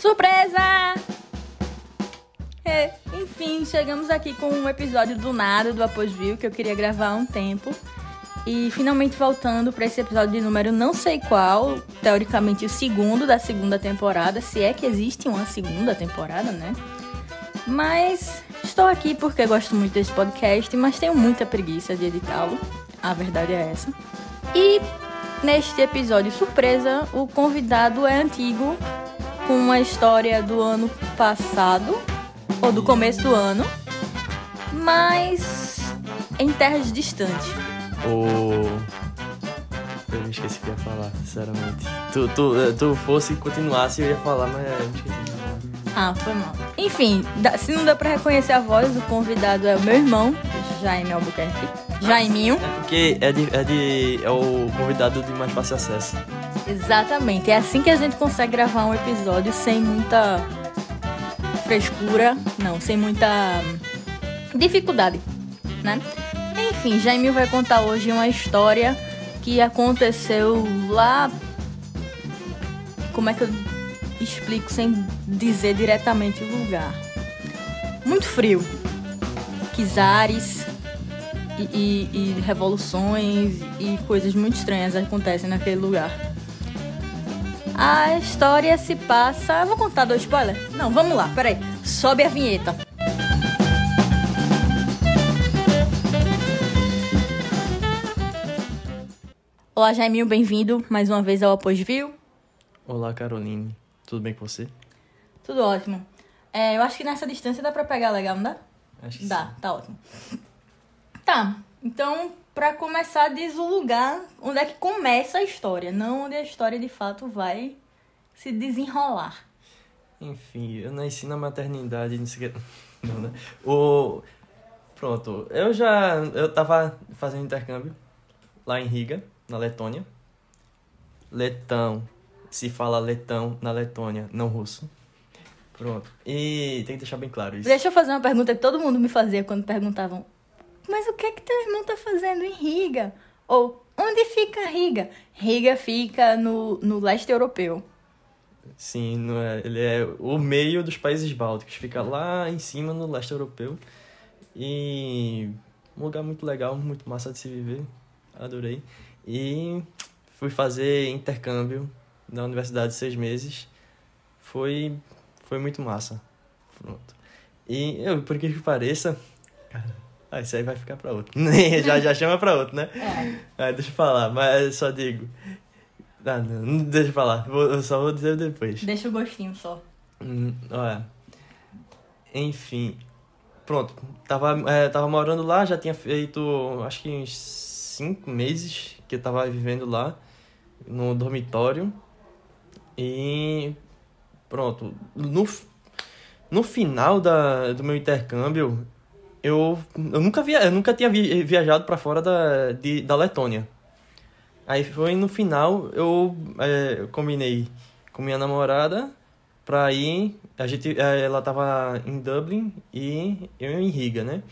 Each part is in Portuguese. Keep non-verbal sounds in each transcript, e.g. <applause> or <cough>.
Surpresa! É, enfim, chegamos aqui com um episódio do nada do Após View que eu queria gravar há um tempo. E finalmente voltando para esse episódio de número não sei qual, teoricamente o segundo da segunda temporada, se é que existe uma segunda temporada, né? Mas estou aqui porque gosto muito desse podcast, mas tenho muita preguiça de editá-lo. A verdade é essa. E neste episódio surpresa, o convidado é antigo, com uma história do ano passado, ou do começo do ano, mas em terras distantes. O. Eu me esqueci o que ia falar, sinceramente. Tu, tu, tu fosse continuasse, eu ia falar, mas eu me esqueci. Ah, foi mal. Enfim, dá- se não deu pra reconhecer a voz, o convidado é o meu irmão, Jaime Albuquerque. Jaiminho. É porque é, de, é, de, é o convidado de mais fácil acesso. Exatamente. É assim que a gente consegue gravar um episódio sem muita frescura, não, sem muita dificuldade, né? Enfim, Jaime vai contar hoje uma história que aconteceu lá. Como é que eu explico sem dizer diretamente o lugar? Muito frio. Quizares e, e- e revoluções e coisas muito estranhas acontecem naquele lugar. A história se passa. Vou contar dois spoilers? Não, vamos lá, peraí. Sobe a vinheta. Olá, Jaiminho, bem-vindo mais uma vez ao Após View. Olá, Caroline. Tudo bem com você? Tudo ótimo. É, eu acho que nessa distância dá pra pegar legal, não dá? Acho que Dá, tá ótimo. Tá, então, pra começar, diz o lugar onde é que começa a história, não onde a história de fato vai se desenrolar. Enfim, eu nasci na maternidade, não sei o. <laughs> Não, né? O. Pronto, eu já. Eu tava fazendo intercâmbio lá em Riga, na Letônia. Letão. Se fala letão na Letônia, não russo. Pronto. E tem que deixar bem claro isso. Deixa eu fazer uma pergunta que todo mundo me fazia quando perguntavam: Mas o que é que teu irmão tá fazendo em Riga? Ou onde fica Riga? Riga fica no, no leste europeu. Sim, não é, ele é o meio dos países bálticos, fica lá em cima no leste europeu. E um lugar muito legal, muito massa de se viver. Adorei. E fui fazer intercâmbio na universidade seis meses. Foi foi muito massa. Pronto. E eu, por que que pareça, cara, <laughs> ah, isso aí vai ficar pra outro. <laughs> <laughs> já já chama pra outro, né? É. Ah, deixa eu falar, mas só digo. Ah, não, não deixa eu falar. Vou- Eu só vou dizer depois. Deixa o gostinho só. Hum, olha. Enfim. Pronto. Tava, é, tava morando lá, já tinha feito acho que uns cinco meses que eu tava vivendo lá, no dormitório. E pronto. No, no final da, do meu intercâmbio, eu, eu nunca, via, eu nunca tinha vi- viajado para fora da, de, da Letônia. Aí foi no final, eu, é, eu combinei com minha namorada pra ir. A gente, é, ela tava em Dublin e eu em Riga, né?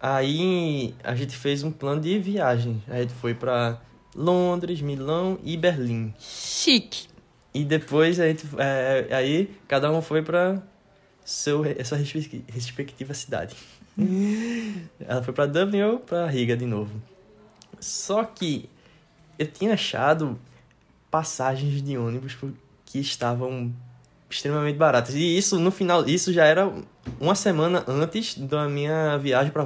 Aí a gente fez um plano de viagem. A gente foi pra Londres, Milão e Berlim. Chique. E depois a gente, é, aí cada um foi seu, sua respe- respectiva cidade. <laughs> Ela foi pra Dublin ou pra Riga de novo. Só que eu tinha achado passagens de ônibus que estavam extremamente baratas. E isso no final, isso já era uma semana antes da minha viagem para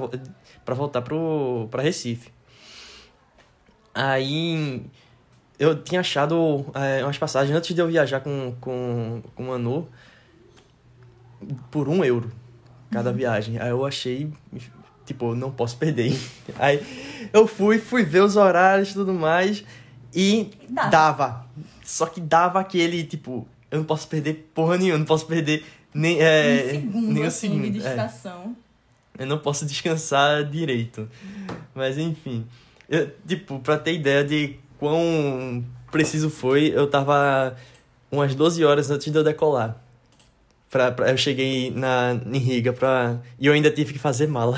para voltar pro para Recife. Aí eu tinha achado é, umas passagens antes de eu viajar com, com, com Manu por um euro cada viagem. Aí eu achei, tipo, não posso perder. <laughs> Aí eu fui, fui ver os horários e tudo mais e Dava. dava. Só que dava aquele, tipo, eu não posso perder porra nenhuma, não posso perder nem, é, um segundo, nem um assim, segundo. de é. distração. Eu não posso descansar direito. Mas enfim. Eu, tipo, pra ter ideia de quão preciso foi, eu tava umas 12 horas antes de eu decolar. Pra, pra- eu cheguei na, em Riga pra, e eu ainda tive que fazer mala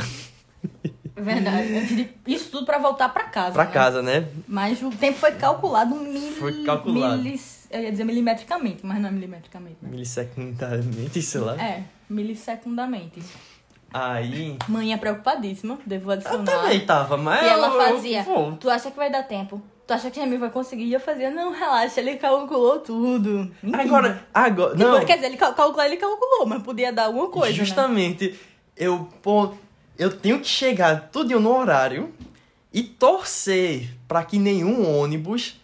Verdade. Isso tudo pra voltar pra casa. pra né? casa, né? Mas o tempo foi calculado. Mil, Foi calculado. milis- eu ia dizer milimetricamente, mas não é milimetricamente, né? Milissecundamente, sei lá. É, milissecundamente. Aí. Mãe é preocupadíssima, devo Eu adicionar. também tava, mas. E ela eu- eu fazia, vou. tu acha que vai dar tempo? Tu acha que Jamil vai conseguir? E eu fazia, não, relaxa, ele calculou tudo. Mentira. Agora, agora. Depois, Não, Quer dizer, ele cal- calculou, ele calculou, mas podia dar alguma coisa, né? justamente. Eu, pô, eu tenho que chegar tudo no horário e torcer pra que nenhum ônibus,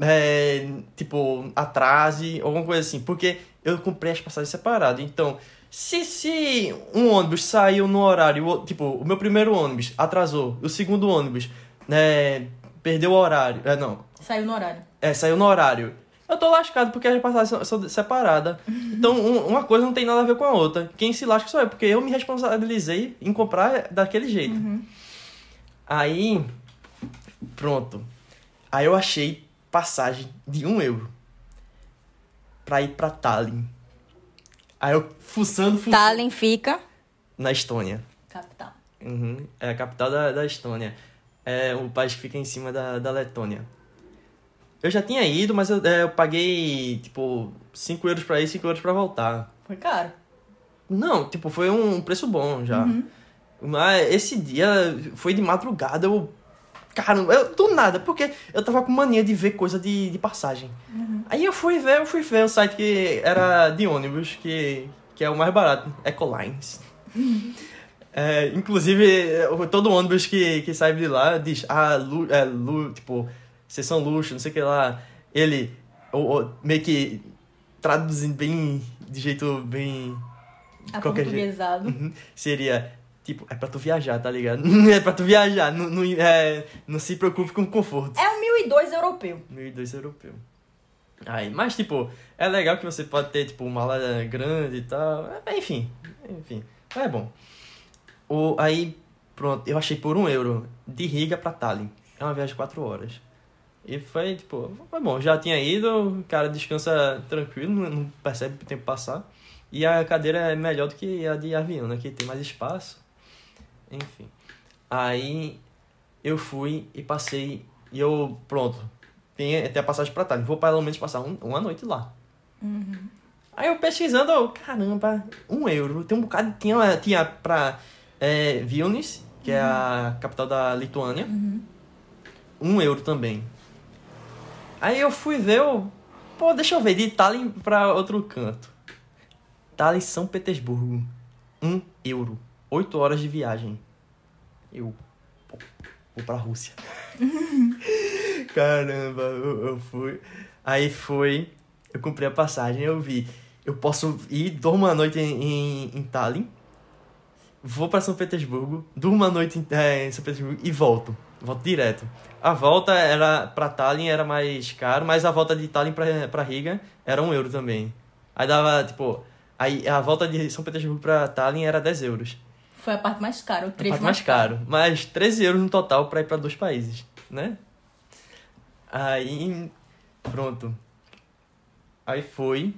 é, tipo, atrase, alguma coisa assim. Porque eu comprei as passagens separadas. Então, se, se um ônibus saiu no horário, tipo, o meu primeiro ônibus atrasou, o segundo ônibus, né, perdeu o horário. É, não, Saiu no horário. é, saiu no horário. Eu tô lascado porque as passagens são, separadas. <laughs> Então, um- uma coisa não tem nada a ver com a outra. Quem se lasca sou eu, porque eu me responsabilizei em comprar daquele jeito. Aí, pronto. Aí eu achei passagem de um euro pra ir pra Tallinn. Aí eu fuçando, fuçando. Tallinn fica... Na Estônia. Capital. Uhum. É a capital da, da Estônia. É o país que fica em cima da, da Letônia. Eu já tinha ido, mas eu, é, eu paguei, tipo, 5 euros pra ir e 5 euros pra voltar. Foi caro. Não, tipo, foi um preço bom já. Mas esse dia foi de madrugada, eu. Caramba, eu do nada, porque eu tava com mania de ver coisa de, de passagem. Aí eu fui ver, eu fui ver o site que era de ônibus, que, que é o mais barato, Ecolines. <laughs> É, inclusive, é, todo ônibus que, que sai de lá diz, ah, lu, é, lu, tipo, sessão luxo, não sei o que lá. Ele, ou, ou, meio que traduzindo bem, de jeito bem qualquer jeito. Uhum. Seria, tipo, é pra tu viajar, tá ligado? <laughs> é pra tu viajar, não, não, é, não se preocupe com conforto. É um 1002 europeu. 1002 europeu. Aí, mas, tipo, é legal que você pode ter, tipo, uma mala grande e tal. É, Enfim, enfim, é bom. O, aí, pronto, eu achei por um euro, de Riga pra Tallinn. É uma viagem de quatro horas. E foi, tipo, foi bom. Já tinha ido, o cara descansa tranquilo, não, percebe o tempo passar. E a cadeira é melhor do que a de avião, né? Que tem mais espaço. Enfim. Aí eu fui e passei. E eu, pronto. Tem até a passagem pra Tallinn. Vou pelo menos passar um- uma noite lá. Aí eu pesquisando, eu, caramba, um euro. Tem um bocado. Tinha, tinha pra é, Vilnius, que é a capital da Lituânia. Um euro também. Aí eu fui ver, eu, pô, deixa eu ver, de Tallinn pra outro canto. Tallinn, São Petersburgo. Um euro. Oito horas de viagem. Eu, pô, vou pra Rússia. <laughs> Caramba, eu, eu fui. Aí foi, eu comprei a passagem, eu vi. Eu posso ir, dormo uma noite em, em, em Tallinn, vou pra São Petersburgo, durmo uma noite em, é, em São Petersburgo e volto. Volto direto. A volta era pra Tallinn era mais caro, mas a volta de Tallinn pra Riga era um euro também. Aí dava, tipo. Aí a volta de São Petersburgo pra Tallinn era 10 euros. Foi a parte mais cara, o A trecho parte mais caro. Mas 13 euros no total pra ir pra dois países, né? Aí. Pronto. Aí foi.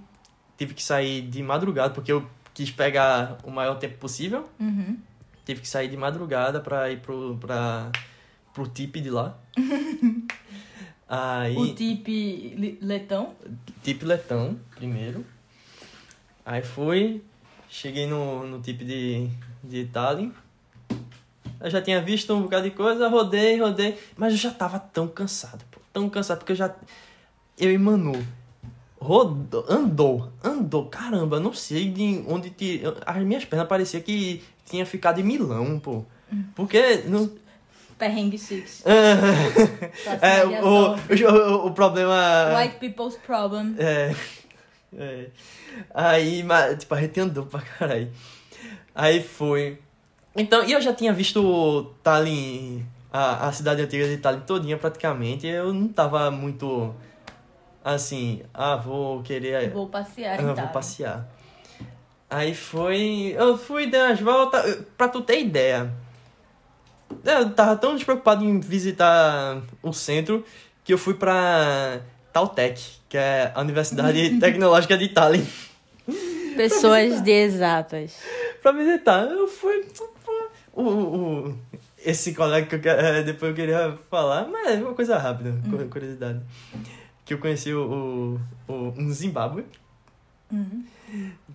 Tive que sair de madrugada, porque eu quis pegar o maior tempo possível. Uhum. Tive que sair de madrugada pra ir pro, pra, pro tip de lá. <laughs> Aí. O tip letão. Tip letão, primeiro. Aí fui, cheguei no, no tip de, de Tallinn. Eu já tinha visto um bocado de coisa, rodei, rodei. Mas eu já tava tão cansado, pô. Tão cansado, porque eu já. Eu e Manu. Rodou, andou, andou. Caramba, não sei de onde. Te, as minhas pernas parecia que tinha ficado em Milão, pô. Porque. Não, Perrengue Six. é, o, o, o problema. White people's problem. É. é. Aí, mas, tipo, a gente andou pra caralho. Aí foi. Então, e eu já tinha visto Tallinn, a, a cidade antiga de Tallinn todinha praticamente. Eu não tava muito assim, ah, vou querer. Vou passear Ah, vou passear. Aí foi. Eu fui, dei umas voltas. Pra tu ter ideia. Eu tava tão despreocupado em visitar o centro que eu fui pra Tautec, que é a Universidade <laughs> Tecnológica de Tallinn, Pessoas de exatas. pra visitar. Eu fui. O, o- esse colega que eu, eh, depois eu queria falar, mas é uma coisa rápida, cu- curiosidade. Que eu conheci o, o, o um Zimbábue, Uhum.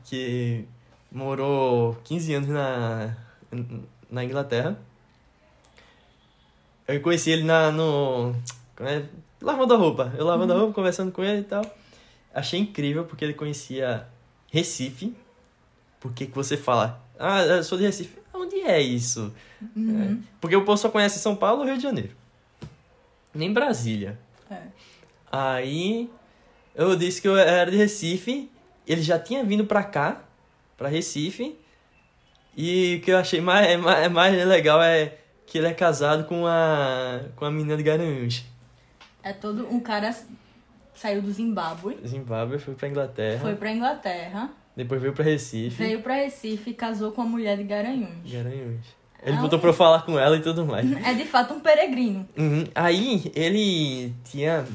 que morou 15 anos na, na Inglaterra. Eu conheci ele na, no. como é? lavando a roupa. Eu lavando a roupa, conversando com ele e tal. Achei incrível porque ele conhecia Recife. Por que que você fala? Ah, eu sou de Recife. Onde é isso? Uhum. É. Porque o povo só conhece São Paulo e Rio de Janeiro. Nem Brasília. É. Aí eu disse que eu era de Recife. Ele já tinha vindo pra cá, pra Recife. E o que eu achei mais, é mais, é mais legal é que ele é casado com a, com a menina de Garanhuns. É todo um cara saiu do Zimbábue, Zimbábue foi pra Inglaterra. foi pra Inglaterra, Depois veio pra Recife. veio pra Recife e casou com a mulher de Garanhuns. Garanhuns. Ele Ah, botou um- pra eu falar com ela e tudo mais. É de fato um peregrino. Uhum. Aí ele tinha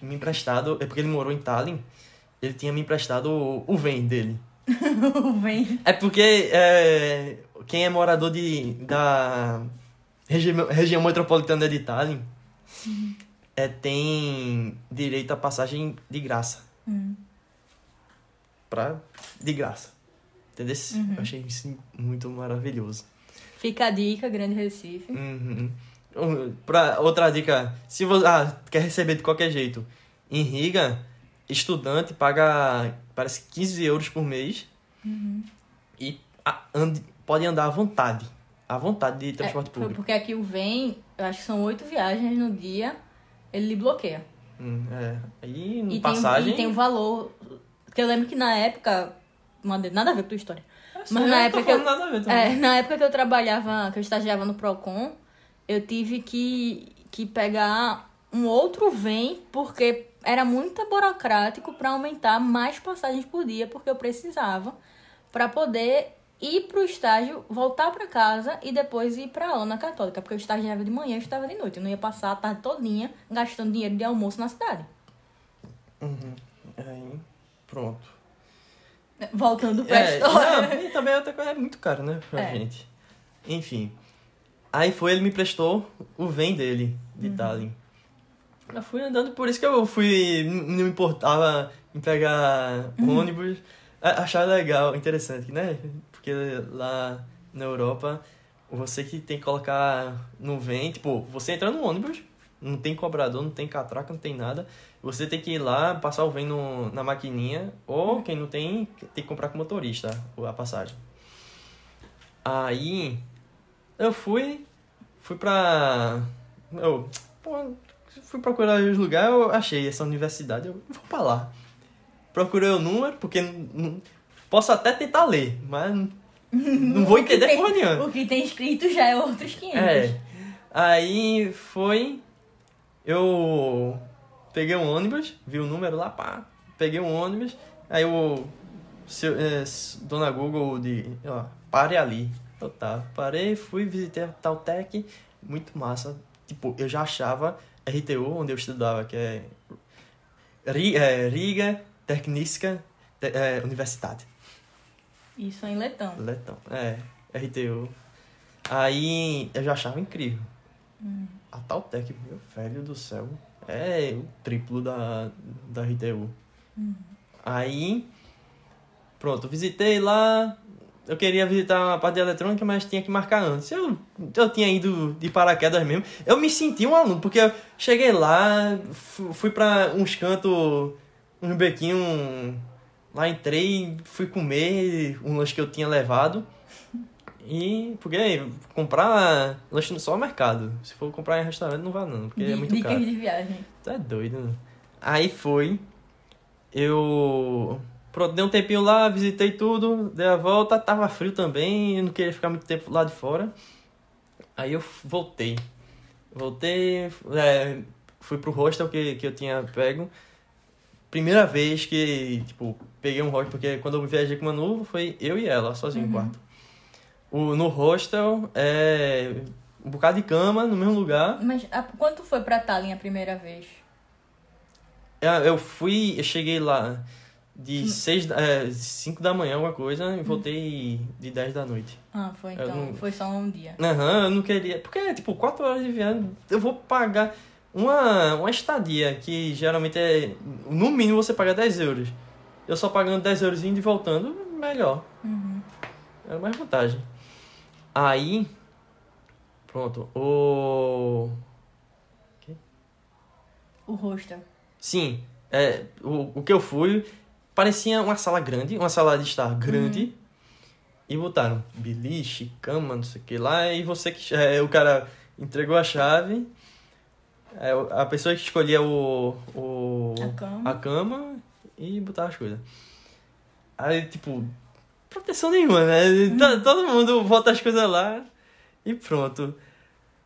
me, emprestado, é porque ele morou em Tallinn, ele tinha me emprestado o, o VEM dele. <laughs> Vem. É porque é, quem é morador de, da regi região metropolitana de Tallinn é, tem direito a passagem de graça. Hum. Pra, de graça. Entendeu? Uhum. Eu achei isso muito maravilhoso. Fica a dica, Grande Recife. Uhum. Um, Pra, outra dica, se você ah, quer receber de qualquer jeito, em Riga, estudante paga, parece 15 euros por mês Uhum. e a- pode andar à vontade. À vontade de transporte É, público. Porque aqui o Vem, eu acho que são oito viagens no dia, ele lhe bloqueia. Hum, é. Aí, E passagem... tem, e tem o valor. Porque eu lembro que na época. Nada nada a ver com a tua história. Mas na eu época que eu- falando nada a ver também. É, na época que eu trabalhava, que eu estagiava no Procon, eu tive que, que pegar um outro vem, porque era muito burocrático para aumentar mais passagens por dia, porque eu precisava para poder ir pro estágio, voltar para casa e depois ir para aula na católica, porque eu estagiava de manhã e eu estava de noite. Eu não ia passar a tarde todinha gastando dinheiro de almoço na cidade. Uhum. Aí, pronto. Voltando pra É, história. não, e também outra coisa é muito caro, né, pra É. gente. Enfim. Aí foi, ele me prestou o VEM dele, de Tallinn. Eu fui andando, por isso que eu fui, não me importava em pegar ônibus. A- Achava legal, interessante, né? Porque lá na Europa, você que tem que colocar no VEM, tipo, você entra no ônibus, não tem cobrador, não tem catraca, não tem nada. Você tem que ir lá, passar o VEM no, na maquininha, ou quem não tem, tem que comprar com o motorista a passagem. Aí, eu fui, fui pra... Eu, pô, fui procurar os lugares, eu achei essa universidade, eu vou pra lá. Procurei o número, porque não- posso até tentar ler, mas não- <laughs> não vou entender tem- porra nenhuma. O que tem escrito já é outros 500. É. Aí foi. Eu peguei um ônibus, vi o número lá, pá. Peguei um ônibus. Aí o. Seu, é, dona Google de. Ó, pare ali. Eu tá. Parei, fui, visitei a Tautec. Muito massa. Tipo, eu já achava RTU, onde eu estudava, que é. É, Riga Techniska Te- é, Universidade. Isso é em letão. Letão. É, RTU. Aí eu já achava incrível. A Tautec, meu velho do céu, é o triplo da, da RTU. Aí, pronto, visitei lá. Eu queria visitar a parte de eletrônica, mas tinha que marcar antes. Eu, eu tinha ido de paraquedas mesmo. Eu me senti um aluno, porque eu cheguei lá, fu- fui pra uns cantos, uns bequinhos. Lá entrei, fui comer um lanche que eu tinha levado. E, porque comprar lanche só no mercado. Se for comprar em restaurante, não vá não, porque é muito Dicas caro. de viagem. Tu é doido, né? Aí foi. Eu. Pronto, dei um tempinho lá, visitei tudo, dei a volta, tava frio também, eu não queria ficar muito tempo lá de fora. Aí eu voltei. Voltei, é, fui pro hostel que, que eu tinha pego. Primeira vez que, tipo, peguei um hostel, porque quando eu viajei com o Manu, foi eu e ela, sozinho no quarto. O, no hostel, é um bocado de cama, no mesmo lugar. Mas a, quando tu foi pra Tallinn a primeira vez? É, Eu fui, eu cheguei lá de 6, é, 5 da manhã, alguma coisa, e voltei de 10 da noite. Ah, foi Eu então. não- Foi só um dia. Aham, eu não queria. Porque, tipo, 4 horas de viagem, eu vou pagar uma, uma estadia, que geralmente é. No mínimo você paga 10 euros. Eu só pagando 10 euros indo e voltando, melhor. Uhum. Era mais vantagem. Aí. Pronto. O. O hostel. Sim. É, o, o que eu fui parecia uma sala grande, uma sala de estar grande. E botaram beliche, cama, não sei o que lá. E você que. É, o cara entregou a chave. É, a pessoa que escolhia o. o A cama. a cama e botava as coisas. Aí, tipo, proteção nenhuma, né? To- Todo mundo bota as coisas lá e pronto.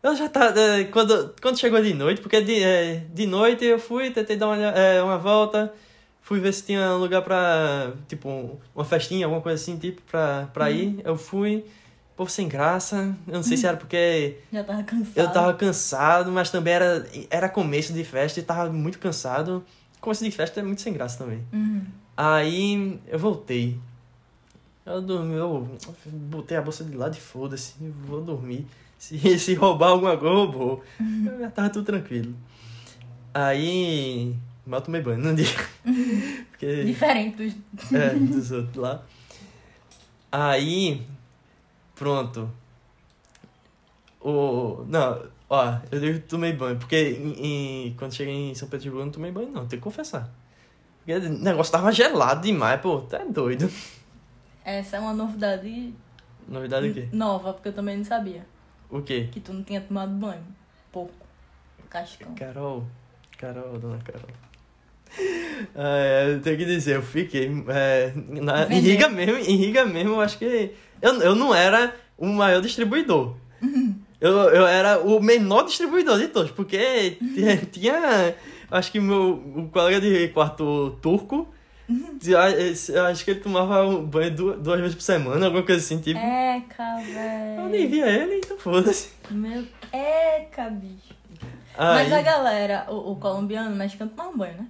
Eu já tá. é, quando, quando chegou de noite, porque de, é, de noite eu fui, tentei dar uma, é, uma volta, fui ver se tinha lugar pra. Tipo, uma festinha, alguma coisa assim, tipo, pra, pra ir. Eu fui, povo sem graça. Eu não sei se era porque. Já tava cansado. Eu tava cansado, mas também era, era começo de festa e tava muito cansado. Começo de festa é muito sem graça também. Uhum. Aí eu voltei. Eu dormi, eu botei a bolsa de lado e foda-se, vou dormir. Se, <laughs> se roubar alguma coisa, roubou. Eu já tava tudo tranquilo. Aí. Mal tomei banho no dia. <laughs> Porque. Diferente dos. É, dos outros lá. Aí, pronto. O. Não, ó, eu digo que tomei banho, porque em, em- quando cheguei em São Petersburgo eu não tomei banho, não, tenho que confessar. Porque o negócio tava gelado demais, pô, tá doido. Essa é uma novidade Novidade o quê? nova, porque eu também não sabia. O quê? Que tu não tinha tomado banho. Pouco. Cascão. Carol. Carol, dona Carol. <laughs> É, eu tenho que dizer, eu fiquei. É, na, em. Riga mesmo, em Riga mesmo, eu acho que. Eu, eu não era o maior distribuidor. <laughs> Eu, eu era o menor distribuidor de todos, porque <laughs> tinha. tinha acho que meu o colega de quarto turco. Acho que ele tomava um banho du- duas vezes por semana, alguma coisa assim, tipo. Eca, Eu nem velho. via ele, então foda-se. Meu. Eca, bicho. Mas Aí- a galera, o, o colombiano, o mexicano toma um banho, né?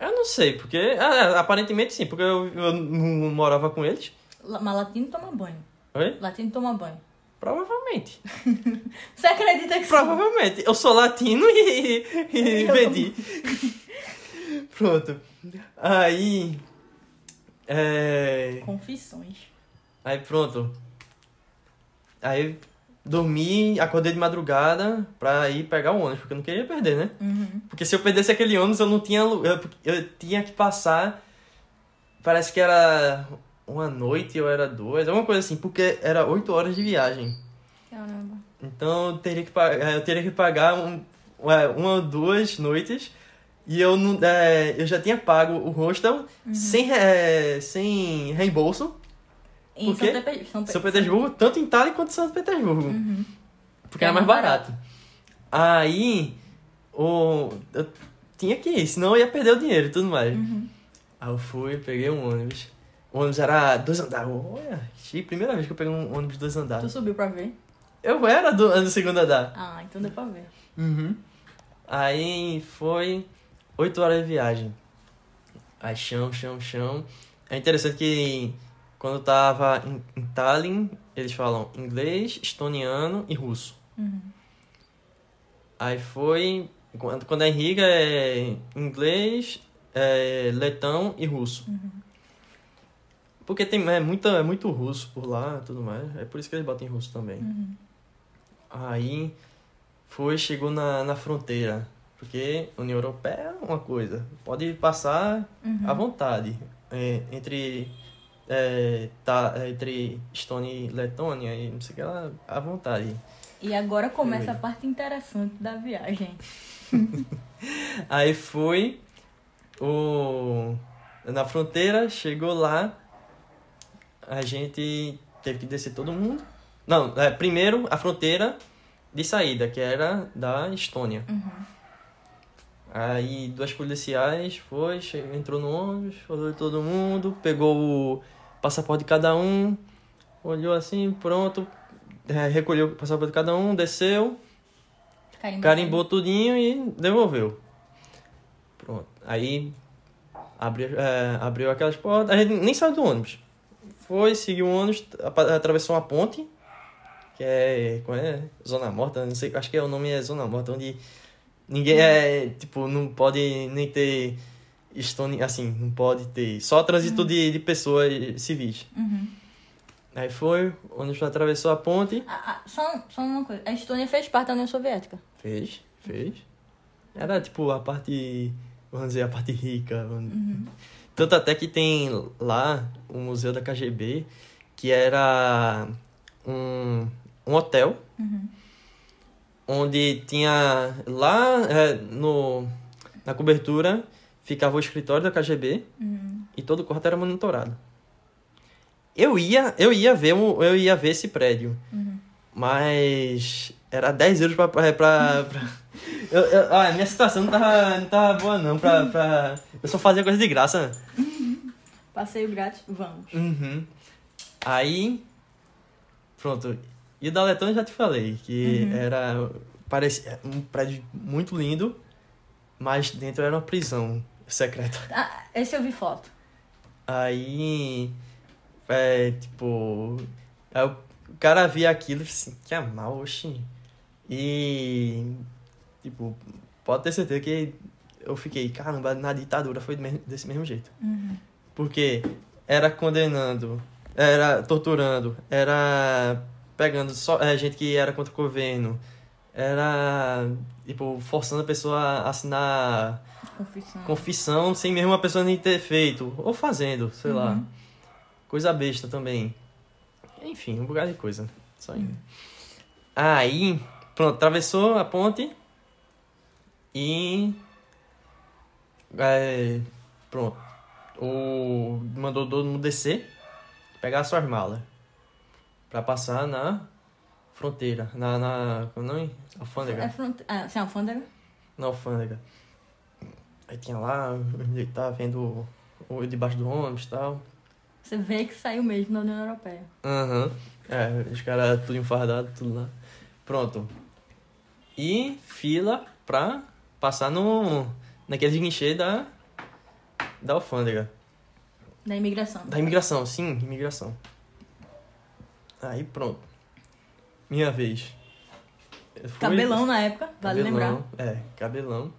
Eu não sei, porque. ah, aparentemente sim, porque eu, eu não morava com eles. Mas latino toma banho. Oi? Latino toma banho. Provavelmente. <laughs> Você acredita que sim? Provavelmente. Eu sou latino e, e vendi. <laughs> Pronto. Aí. É. Confissões. Aí pronto. Aí dormi, acordei de madrugada pra ir pegar o ônibus, porque eu não queria perder, né? Uhum. Porque se eu perdesse aquele ônibus, eu não tinha. Eu, eu tinha que passar. Parece que era uma noite ou era duas, alguma coisa assim, porque era oito horas de viagem. Caramba. Então eu teria que, eu teria que pagar um, ué, uma ou duas noites. E eu, não, eh, eu já tinha pago o hostel sem, eh, sem reembolso. Em Por quê? São, São, Pe- São Petersburgo, tanto em Itália quanto em São Petersburgo. Uhum. Porque era É mais mais barato. Aí, o, eu tinha que ir, senão eu ia perder o dinheiro e tudo mais. Uhum. Aí eu fui, peguei um ônibus. O ônibus era dois andares. Olha, primeira vez que eu peguei um ônibus dois Tu andares. subiu pra ver? Eu era do, do segundo andar. Ah, então deu pra ver. Uhum. Aí foi oito horas de viagem. Aí chão, chão, chão. É interessante que quando eu tava em, em Tallinn, eles falam inglês, estoniano e russo. Uhum. Aí foi. Quando, quando é em Riga é inglês, é letão e russo. Porque tem, é, muita, é muito russo por lá e tudo mais. É por isso que eles botam em russo também. Uhum. Aí foi, chegou na, na fronteira. Porque União Europeia é uma coisa. Pode passar Uhum. à vontade. É, entre, é, tá, entre Estônia e Letônia e não sei o que lá, à vontade. E agora começa a parte interessante da viagem. <laughs> Aí foi o na fronteira, chegou lá, a gente teve que descer todo mundo. Não, é, primeiro a fronteira de saída, que era da Estônia. Uhum. Aí duas policiais foi, entrou no ônibus, olhou todo mundo, pegou o passaporte de cada um, olhou assim, pronto, recolheu o passaporte de cada um, desceu, Carimbou. carimbou tudinho e devolveu. Pronto. Aí abriu, é, abriu aquelas portas. A gente nem saiu do ônibus. Foi, seguiu o ônibus, atravessou uma ponte, que é, é? Zona Morta, não sei, acho que é, o nome é Zona Morta, onde Ninguém é, tipo, não pode nem ter Estônia, assim, não pode ter. Só trânsito de, de pessoas civis. Uhum. Aí foi, o ônibus atravessou a ponte. Ah, ah, só, só uma coisa. A Estônia fez parte da União Soviética. Fez, fez. Era tipo a parte, vamos dizer, a parte rica. Tanto até que tem lá o Museu da KGB, que era um, um hotel, Uhum. Onde tinha lá é, no, na cobertura ficava o escritório da KGB Uhum. e todo o quarto era monitorado. Eu ia, eu ia ver, eu ia ver esse prédio, Uhum. mas era 10 euros pra. pra, pra, pra- <laughs> Eu, eu, ah, minha situação não tava, não tava boa não, pra, pra... Eu só fazia coisa de graça. Passeio grátis, vamos. Uhum. Aí, pronto. E o da Letônia já te falei, que era parecia um prédio muito lindo, mas dentro era uma prisão secreta. Ah, esse eu vi foto. Aí, é, tipo, aí o cara via aquilo e assim, que é mal, oxi. E, tipo, pode ter certeza que eu fiquei, caramba, na ditadura foi desse mesmo jeito. Uhum. Porque era condenando, era torturando, era pegando só é, gente que era contra o governo, era, tipo, forçando a pessoa a assinar Confissão. confissão sem mesmo a pessoa nem ter feito, ou fazendo, sei lá. Uhum. Coisa besta também. Enfim, um bocado de coisa. Só indo. Aí, pronto, atravessou a ponte e. é, pronto. O, mandou todo mundo descer, pegar suas malas. Pra passar na fronteira. Na. na como é o nome? Alfândega. É fronte... Ah, sim, alfândega. Na alfândega. Aí tinha lá, ele tava vendo o o debaixo do ônibus e tal. Você vê que saiu mesmo da União Europeia. Aham. É, os caras tudo enfardado, tudo lá. Pronto. E fila pra passar no. naquele guichê da. da alfândega. Da imigração. Da imigração, sim, imigração. Aí pronto. Minha vez. Fui- Cabelão na época, vale Cabelão, lembrar. É, cabelão.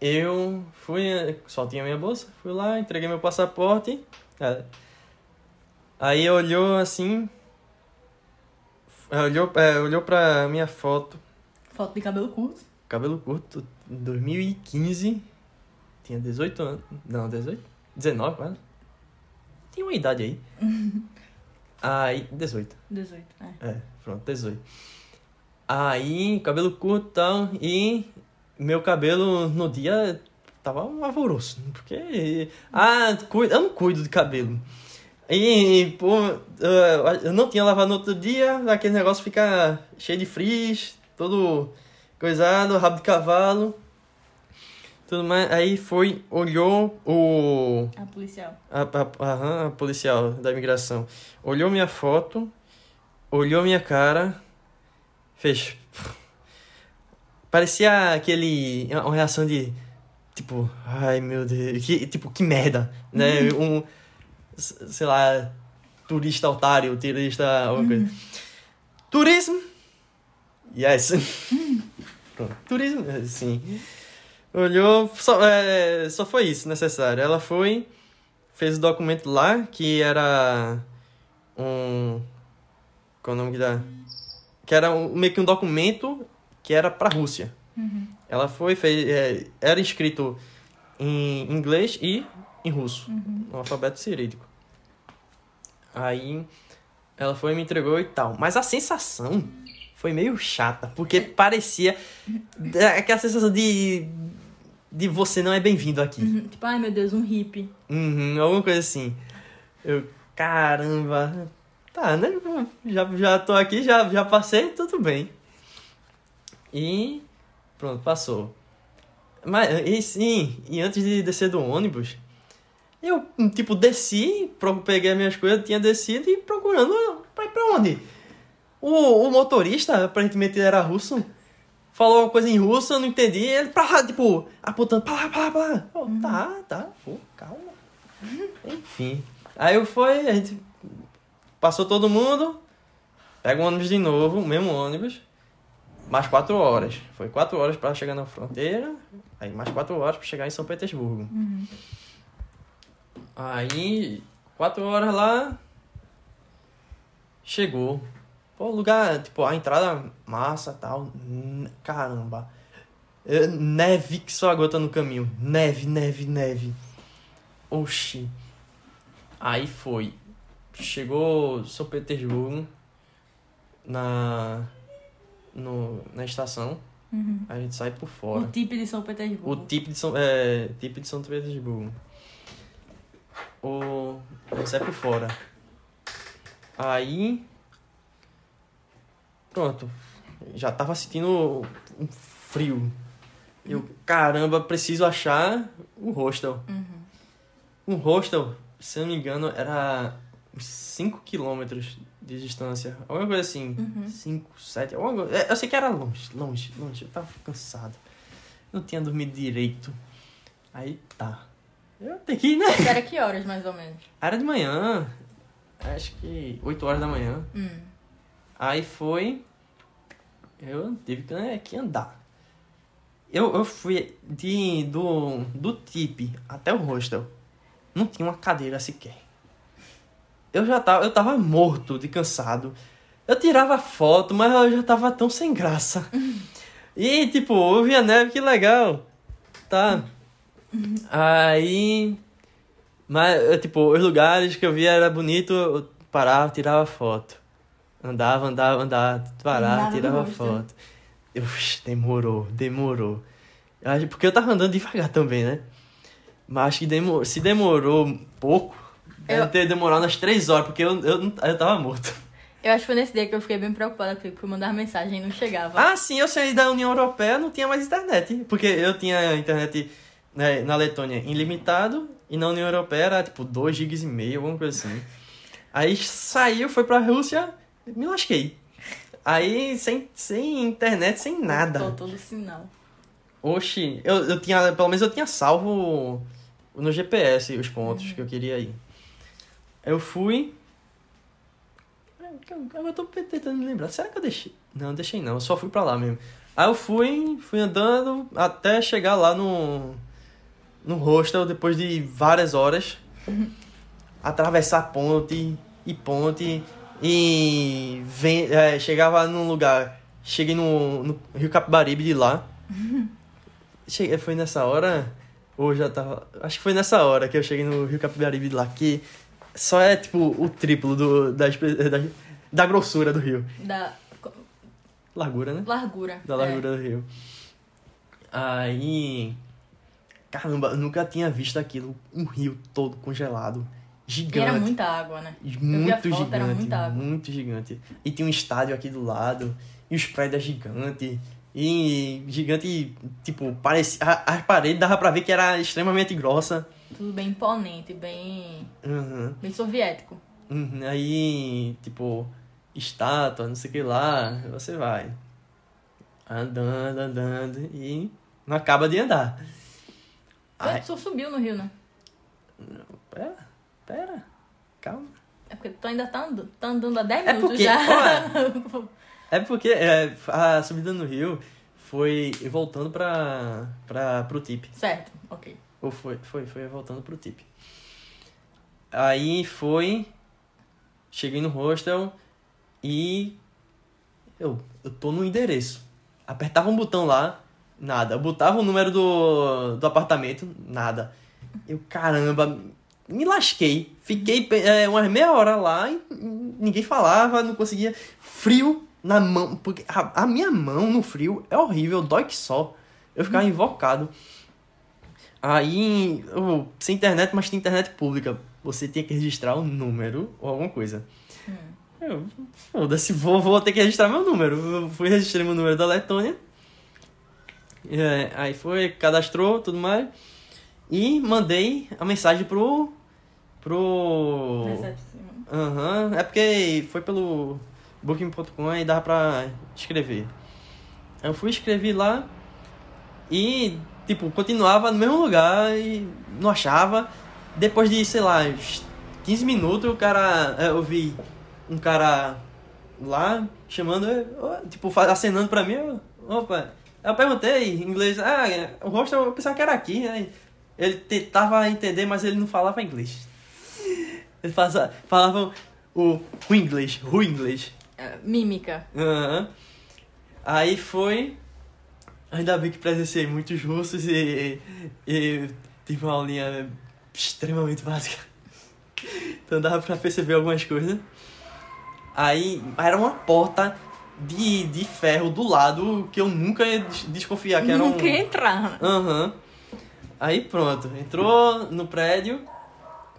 Eu fui, só tinha minha bolsa, fui lá, entreguei meu passaporte. é. Aí olhou assim. é, Olhou, é, olhou pra minha foto, Foto de cabelo curto. cabelo curto, em 2015. Tinha 18 anos. Não, 18? 19 quase. Tinha uma idade aí. <laughs> Aí, 18. 18, é. É, pronto, 18. Aí, cabelo curto e tal, e meu cabelo no dia tava um alvoroço, porque... Ah, cuida, eu não cuido de cabelo. E, pô, eu não tinha lavado no outro dia, aquele negócio fica cheio de frizz, todo coisado, rabo de cavalo, tudo mais. Aí foi, olhou o... A policial. A, a, aham, a policial da imigração olhou minha foto, olhou minha cara, fez. <laughs> Parecia aquele. Uma reação de. Tipo, ai meu Deus, que, tipo, que merda, né? Um. s- Sei lá, turista otário, turista. alguma coisa. Turismo! Yes! Pronto, turismo, sim. Olhou, só, é, só foi isso necessário. Ela foi, fez o documento lá, que era um. Qual é o nome que dá? Que era um, meio que um documento que era pra Rússia. Ela foi, fez. é, era escrito em inglês e em russo, no alfabeto cirílico. Aí ela foi me entregou e tal. Mas a sensação foi meio chata, porque parecia é, aquela sensação de. De você não é bem-vindo aqui. Uhum. Tipo, ai meu Deus, um hippie. Uhum, alguma coisa assim. Eu, caramba. Tá, né? Já, já tô aqui, já, já passei, tudo bem. E pronto, passou. Mas, e sim, e antes de descer do ônibus, eu, tipo, desci, peguei as minhas coisas, tinha descido e procurando pra ir pra onde? O, o motorista, aparentemente era russo, falou uma coisa em russo, eu não entendi, ele pra lá, tipo, apontando pra lá, pra lá, pra lá. Pô, tá, tá, pô, calma. Enfim. Aí eu fui, a gente passou todo mundo, pega o ônibus de novo, o mesmo ônibus, mais quatro horas. Foi quatro horas para chegar na fronteira, aí mais quatro horas para chegar em São Petersburgo. Uhum. Aí, quatro horas lá, chegou. Pô, lugar, tipo, a entrada massa tal. Caramba. É, Neve que só agota no caminho. Neve, neve, neve. Oxi. Aí foi. Chegou São Petersburgo na, no, na estação. Uhum. A gente sai por fora. O tipo de São Petersburgo. O tipo de São, é, tipo de São Petersburgo. O, a gente sai por fora. Aí. Pronto. Já tava sentindo um frio. Eu, caramba, preciso achar o hostel. Uhum. Um hostel, se eu não me engano, era uns 5 quilômetros de distância. Alguma coisa assim. Uhum. 5, 7. alguma coisa- é, Eu sei que era longe, longe, longe. Eu tava cansado. Não tinha dormido direito. Aí tá. Eu tenho que ir, né? Era que horas, mais ou menos? Era de manhã. Acho que 8 horas da manhã. Hum. Aí foi. Eu tive que, né, que andar. Eu, eu fui de, do, do TIP até o hostel. Não tinha uma cadeira sequer. Eu já tava, eu tava morto de cansado. Eu tirava foto, mas eu já tava tão sem graça. E, tipo, eu vi a neve, que legal. Tá. Aí. Mas, tipo, os lugares que eu via era bonito, eu parava, tirava foto. Andava, andava, andava, parava, tirava foto. Eu, "Ux, demorou, demorou. Eu Porque eu tava andando devagar também, né? Mas acho que demorou, se demorou pouco, deve Eu- ter demorado umas três horas, porque eu, eu, eu tava morto. Eu acho que foi nesse dia que eu fiquei bem preocupada porque fui mandar mensagem e não chegava. Ah, sim, eu saí da União Europeia, não tinha mais internet. Porque eu tinha internet né, na Letônia ilimitado e na União Europeia era tipo 2 GB e meio, alguma coisa assim. Aí saiu, foi pra Rússia, me lasquei. Aí sem, sem internet, sem nada. Faltou todo sinal. Oxi, eu, eu tinha, pelo menos eu tinha salvo no GPS os pontos que eu queria ir. Eu fui. Agora eu tô tentando me lembrar. Será que eu deixei? Não, deixei não, eu só fui pra lá mesmo. Aí eu fui, fui andando até chegar lá no. no hostel depois de várias horas. <laughs> atravessar ponte e ponte. E vem, é, chegava num lugar. Cheguei no, no Rio Capibaribe de lá. <laughs> Cheguei, foi nessa hora. Ou já tava. Acho que foi nessa hora que eu cheguei no Rio Capibaribe de lá, que só é tipo o triplo do, da, da, da grossura do rio. Da Largura, né? largura. Da largura do rio. Aí. Caramba, eu nunca tinha visto aquilo. Um rio todo congelado. E Gigante. era muita água, né? Muito foto, gigante. era muita água. Muito gigante. E tinha um estádio aqui do lado. E os prédios gigantes. E gigante, tipo, parecia. As paredes dava pra ver que era extremamente grossa. Tudo bem imponente, bem, Uhum. bem soviético. Uhum. Aí, tipo, estátua, não sei o que lá. Você vai. Andando, andando. E não acaba de andar. Tu só subiu no rio, né? pera, pera. Calma. É porque tu ainda tá andando, tá andando há 10 É minutos porque, já. <laughs> É porque é, a subida no rio foi voltando pra, pra, pro tip. certo, ok. Ou foi, foi, foi voltando pro tip. Aí foi. Cheguei no hostel e. Eu, eu tô no endereço. Apertava um botão lá, nada. Eu botava o número do, do apartamento, nada. Eu, caramba, me lasquei. Fiquei é, umas meia hora lá e ninguém falava, não conseguia. Frio na mão, porque a, a minha mão no frio é horrível, dói que só. Eu ficava invocado. Aí, sem internet, mas tem internet pública. Você tem que registrar o número ou alguma coisa. Hum. Eu, foda-se, vou, vou ter que registrar meu número. Eu fui registrei meu número da Letônia. É, aí foi, cadastrou, tudo mais. E mandei a mensagem pro. Pro. Aham, é porque foi pelo booking.com e dava pra escrever. Eu fui escrever lá e, tipo, continuava no mesmo lugar e não achava. Depois de, sei lá, uns 15 minutos, o cara. é, Eu vi um cara lá, chamando, tipo, acenando pra mim, eu, opa. Eu perguntei em inglês, ah, o rosto eu pensava que era aqui, né? Ele tentava entender, mas ele não falava inglês. Ele fazia, falava o, o inglês, o inglês. É, mímica. Aham. Aí foi. Ainda bem que presenciei muitos russos e, e tive uma aulinha extremamente básica. <laughs> Então dava pra perceber algumas coisas. Aí era uma porta de, de ferro do lado que eu nunca ia des- desconfiar que era um. Nunca ia entrar. Aham. Aí pronto, entrou no prédio,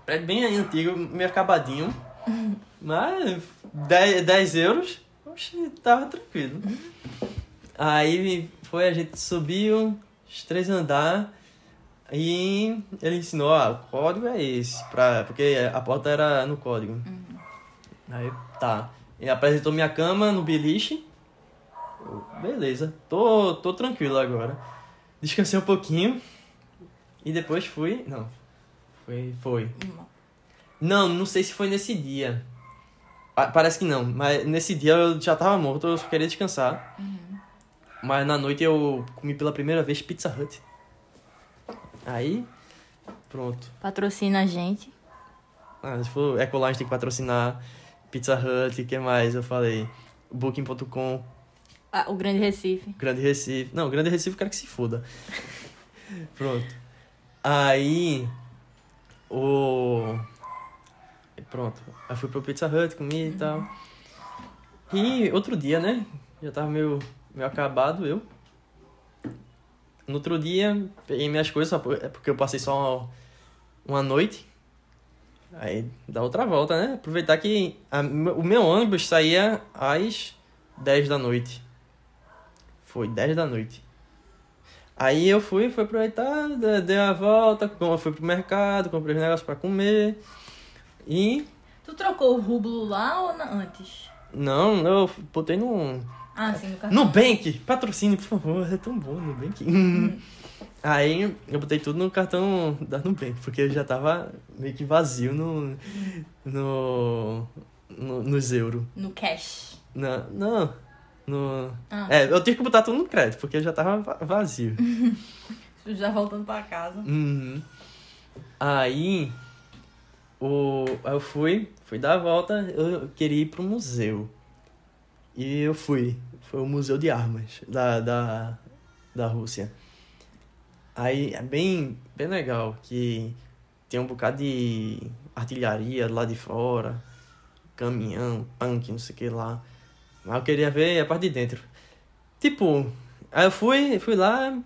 prédio bem antigo, meio acabadinho. Mas 10, 10 euros, oxe, tava tranquilo. Aí foi, a gente subiu os três andares e ele ensinou, ah, o código é esse, pra, porque a porta era no código. Aí tá. Ele apresentou minha cama no beliche. Eu, Beleza, tô, tô tranquilo agora. Descansei um pouquinho. E depois fui. Não. Foi. Foi. Não, não sei se foi nesse dia. Pa- Parece que não, mas nesse dia eu já tava morto, eu só queria descansar. Mas na noite eu comi pela primeira vez Pizza Hut. Aí, pronto. Patrocina a gente. Ah, se for Ecoline tem que patrocinar Pizza Hut, o que mais? Eu falei. Booking.com, Ah, o Grande Recife. Grande Recife. Não, Grande Recife eu quero que se foda. <laughs> Pronto. Aí. O. Pronto. Aí fui pro Pizza Hut, comi e tal. E outro dia, né? Já tava meio, meio acabado eu. No outro dia, peguei minhas coisas, é porque eu passei só uma, uma noite. Aí dá outra volta, né? Aproveitar que a- o meu ônibus saía às 10 da noite. Foi 10 da noite. Aí eu fui, fui aproveitar, de- dei a volta, fui pro mercado, comprei os negócios pra comer. E. Tu trocou o rublo lá ou na- antes? Não, eu botei no. Ah, sim, no cartão. Nubank! Patrocínio, por favor, é tão bom Nubank. <laughs> Aí eu botei tudo no cartão da Nubank, porque eu já tava meio que vazio no. no. no nos euros. No cash. Não, não. No. Ah, É, eu tive que botar tudo no crédito, porque já tava va- vazio. <laughs> já voltando pra casa. Uhum. Aí, o, eu fui, fui dar a volta, eu queria ir pro museu. E eu fui. Foi o Museu de Armas da, da, da Rússia. Aí é bem, bem legal que tem um bocado de artilharia lá de fora, caminhão, tanque, não sei o que lá. Mas eu queria ver a parte de dentro. Tipo, aí eu fui, fui lá,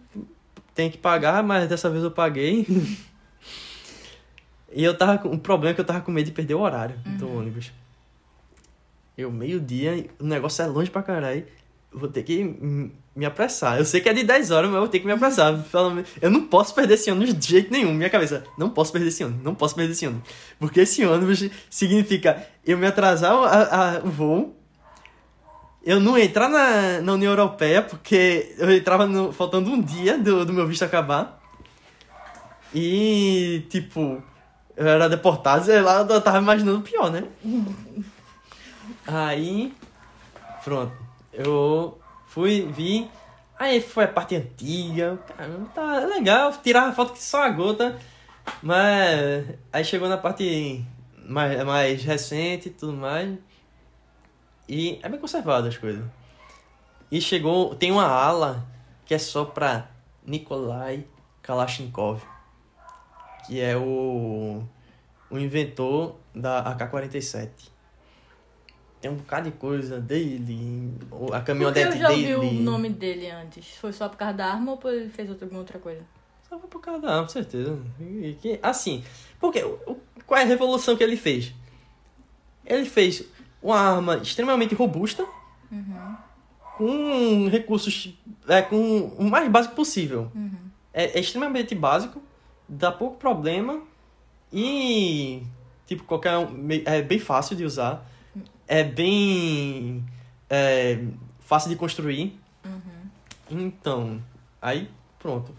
tem que pagar, mas dessa vez eu paguei. <laughs> e eu tava com. O problema é que eu tava com medo de perder o horário do ônibus. Eu, meio-dia, o negócio é longe pra caralho. Vou ter que me apressar. Eu sei que é de 10 horas, mas eu vou ter que me apressar. <laughs> Eu não posso perder esse ônibus de jeito nenhum. Minha cabeça, não posso perder esse ônibus, não posso perder esse ônibus. Porque esse ônibus significa eu me atrasar o, a- a- o voo, eu não entrar na, na União Europeia, porque eu entrava no- faltando um dia do, do meu visto acabar. E, tipo, eu era deportado, sei lá, eu tava imaginando pior, né? Aí, pronto. Eu fui, vi. Aí foi a parte antiga. Caramba, tá legal. Tirava foto que só a gota. Mas aí chegou na parte mais, mais recente e tudo mais. E é bem conservado as coisas. E chegou. Tem uma ala que é só pra Nikolai Kalashnikov. Que é o, o inventor da AK-47. Tem um bocado de coisa dele, a caminhonete eu já dele. ouvi o nome dele antes? Foi só por causa da arma ou ele fez alguma outra coisa? Só foi por causa da arma, com certeza. E que, assim, porque qual é a revolução que ele fez? Ele fez uma arma extremamente robusta, com recursos, é, com o mais básico possível. É, é extremamente básico, dá pouco problema e, tipo, qualquer um, é bem fácil de usar, é bem é, fácil de construir. Então, aí pronto.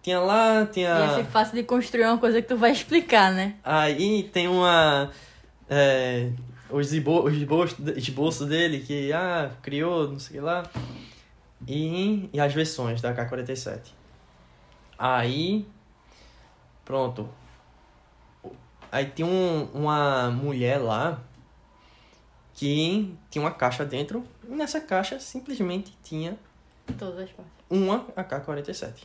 Tinha lá, tinha. Ia ser fácil de construir uma coisa que tu vai explicar, né? Aí tem uma. é, os, esbo os esboços, esboços dele, que ah, criou, não sei lá. E, e as versões da K-47. Aí, pronto. Aí tem um, uma mulher lá que tinha uma caixa dentro. E nessa caixa simplesmente tinha Todas as partes. uma AK-47.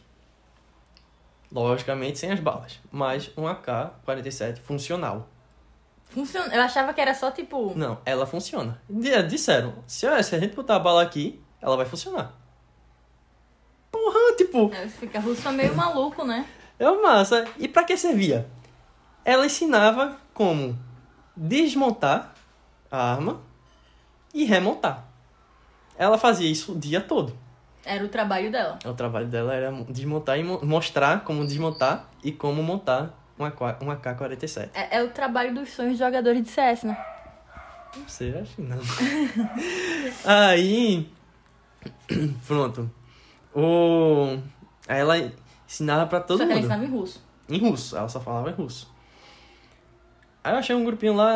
Logicamente sem as balas, mas um AK-47 funcional. Funciona. Eu achava que era só tipo. Não, ela funciona. D- Disseram, se a, se a gente botar a bala aqui, ela vai funcionar. Porra, tipo, É, Fica russo é meio maluco, né? é massa. E pra que servia? Ela ensinava como desmontar a arma e remontar. Ela fazia isso o dia todo. Era o trabalho dela. O trabalho dela era desmontar e mo- mostrar como desmontar e como montar uma, uma K-47. É, é o trabalho dos sonhos de jogadores de CS, né? Não sei, acho que não. <laughs> Aí. <clears throat> Pronto. O... Aí ela ensinava pra todo Só que ela mundo. ensinava em russo. Em russo, ela só falava em russo. Aí eu achei um grupinho lá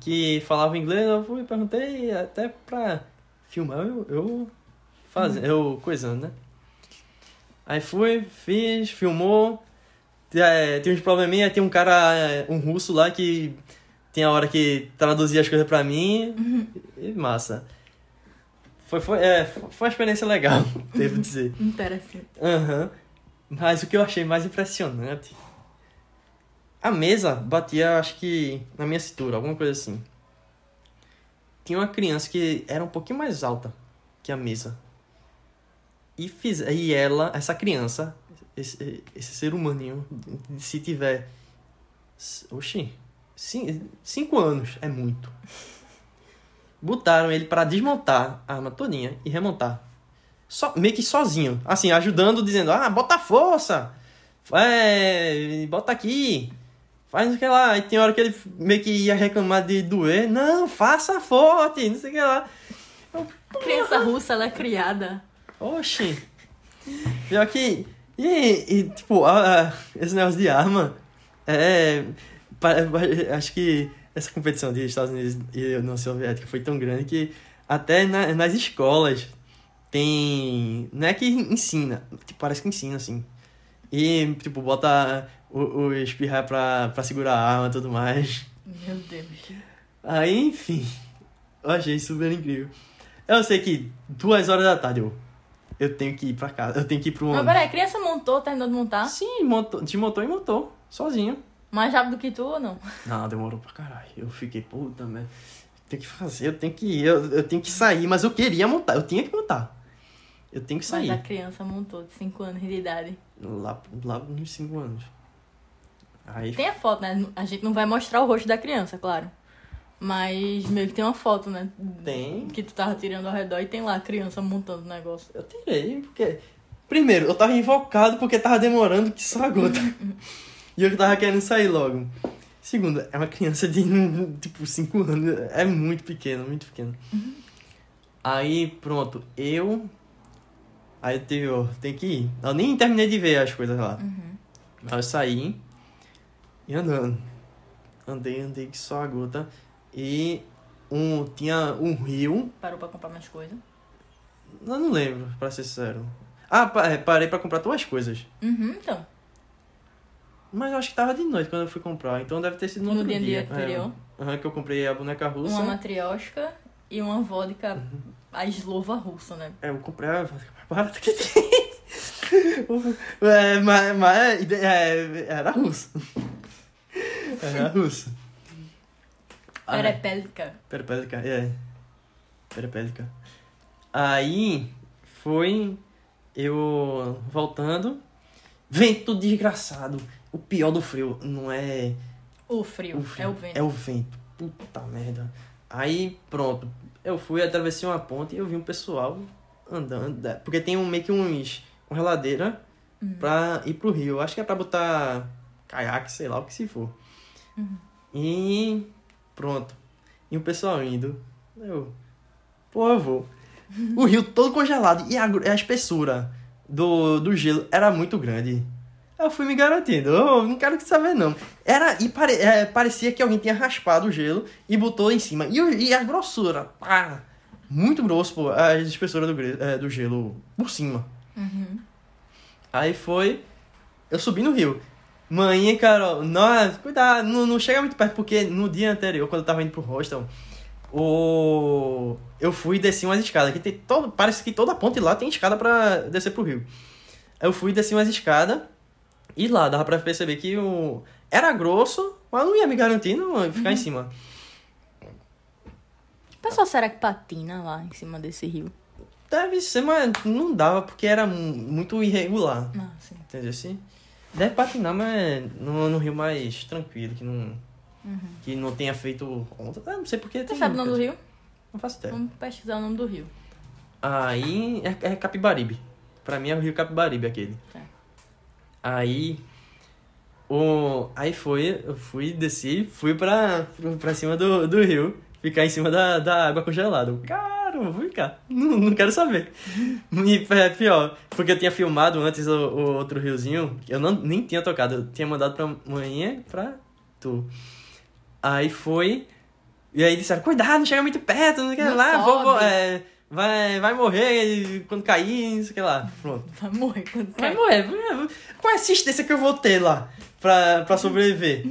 que falava inglês, eu fui perguntei até pra filmar eu, eu fazendo, eu coisando, né? Aí fui, fiz, filmou. É, tem uns probleminha, tem um cara, é, um russo lá que tem a hora que traduzia as coisas pra mim. E massa. Foi, foi, é, foi uma experiência legal, <laughs> devo dizer. Interessante. Aham. Mas o que eu achei mais impressionante. A mesa batia, acho que, na minha cintura, alguma coisa assim. Tinha uma criança que era um pouquinho mais alta que a mesa. E, fiz, e ela, essa criança, esse, esse ser humaninho, se tiver. Oxi, cin- cinco anos é muito. Botaram ele para desmontar a arma todinha e remontar só, meio que sozinho, assim, ajudando, dizendo, ah, bota força, é, bota aqui, faz o que lá. Aí tem hora que ele meio que ia reclamar de doer, não, faça forte, não sei o que lá. A criança russa, ela é criada. Oxi. Pior que. E, e tipo, a- a- esse negócio de arma. É. Acho que essa competição de Estados Unidos e União Soviética foi tão grande que até na- nas escolas tem. Não é que ensina, tipo, parece que ensina assim. E, tipo, bota o, o espirrar pra, pra segurar a arma e tudo mais. Meu Deus. Aí, enfim, eu achei super incrível. Eu sei que duas horas da tarde eu, eu tenho que ir pra casa, eu tenho que ir pro Mas ônibus. peraí, a criança montou, terminou de montar? Sim, montou, desmontou e montou, sozinho. Mais rápido que tu ou não? Não, demorou pra caralho. Eu fiquei, puta merda, tem que fazer, eu tenho que ir, eu, eu tenho que sair, mas eu queria montar, eu tinha que montar. Eu tenho que Mas sair. a criança montou de 5 anos de idade. Lá, lá nos 5 anos. Aí, Tem a foto, né? A gente não vai mostrar o rosto da criança, claro. Mas meio que tem uma foto, né? tem. Que tu tava tirando ao redor e tem lá a criança montando o negócio. Eu tirei, porque. Primeiro, eu tava invocado porque tava demorando que só a gota. e eu tava querendo sair logo. Segundo, é uma criança de <laughs> tipo 5 anos. É muito pequena, muito pequena. Aí, pronto, eu. Aí eu tem que ir. Eu nem terminei de ver as coisas lá. Aí eu saí e andando. Andei, andei que só a gota. E um, tinha um rio Parou pra comprar mais coisa. eu não lembro, pra ser sincero. Ah, é, parei pra comprar duas coisas. Uhum, então. Mas eu acho que tava de noite quando eu fui comprar, então deve ter sido no, No outro dia dia. anterior. É, que eu comprei a boneca russa. Uma matriosca e uma vodka, a eslova russa, né? É, eu comprei a vodka mais barata que tem. <laughs> é, mas mas é, era russo. <laughs> Era russo. Perepélica. Perepélica, é. Perepélica. Aí foi eu voltando. Vento desgraçado. O pior do frio não é O frio, o frio, é o vento. É o vento. Puta merda. Aí pronto. Eu fui, atravessei uma ponte e eu vi um pessoal andando. Porque tem um, meio que uns. Uma reladeira Uhum. pra ir pro rio. Acho que é pra botar caiaque, sei lá o que se for. Uhum. E pronto. E o pessoal indo. Eu. Pô, eu vou. O rio todo congelado. E a, a espessura do, do gelo era muito grande. Eu fui me garantindo, eu não quero que saber não. Era, e pare, é, parecia que alguém tinha raspado o gelo e botou em cima. E, e a grossura, pá, muito grosso, pô, a espessura do, é, do gelo por cima. Uhum. Aí foi, eu subi no rio. E Carol, nossa, cuidado, não, não chega muito perto, porque no dia anterior, quando eu tava indo pro hostel, o... eu fui e desci umas escadas, que tem todo, parece que toda ponte lá tem escada pra descer pro rio. Eu fui e desci umas escadas, e lá dava pra perceber que o... era grosso, mas não ia me ia ficar em cima. O pessoal, será que patina lá em cima desse rio? Deve ser, mas não dava, porque era mu- muito irregular. Ah, sim. Entendeu assim? Deve patinar, mas no, no rio mais tranquilo, que não. Que não tenha feito onda. Eu não sei porque Você tem. sabe o nome do rio? Não faço ideia. Vamos pesquisar o nome do rio. Aí é, é Capibaribe. Pra mim é o rio Capibaribe aquele. Tá. Aí. O, aí foi, eu fui, desci, fui pra, pra cima do, do rio, ficar em cima da, da água congelada. Eu, Cara, eu vou ficar. <laughs> Não, não quero saber. E é pior, porque eu tinha filmado antes o, o outro riozinho, eu não, nem tinha tocado, eu tinha mandado pra manhã pra tu. Aí foi, e aí disseram, cuidado, não chega muito perto, não sei o que Não lá, vou, vou, é, vai, vai morrer quando cair, não sei o que lá. Pronto. Vai morrer quando Vai cai. morrer. vai- Qual é a assistência que eu vou ter lá pra, pra sobreviver?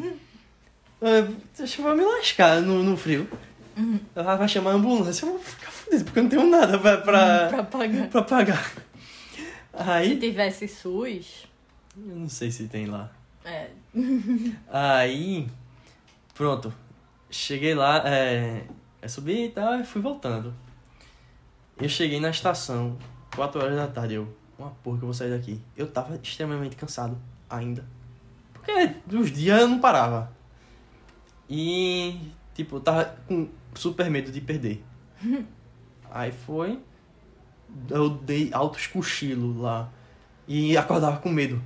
Ah, Deixa eu me lascar no, no frio. Ela vai chamar a ambulância, eu vou ficar fudido, porque eu não tenho nada pra, pra, <laughs> Pra pagar. pra pagar. Se Aí. tivesse SUS, Eu não sei se tem lá. é, <laughs> Aí. Pronto. Cheguei lá, é. é subi e tal, e fui voltando. Eu cheguei na estação, 4 horas da tarde, eu. Uma porra que eu vou sair daqui. Eu tava extremamente cansado ainda. Porque os dias eu não parava. E. Tipo, eu tava com super medo de perder. <laughs> Aí foi. Eu dei altos cochilos lá. E acordava com medo.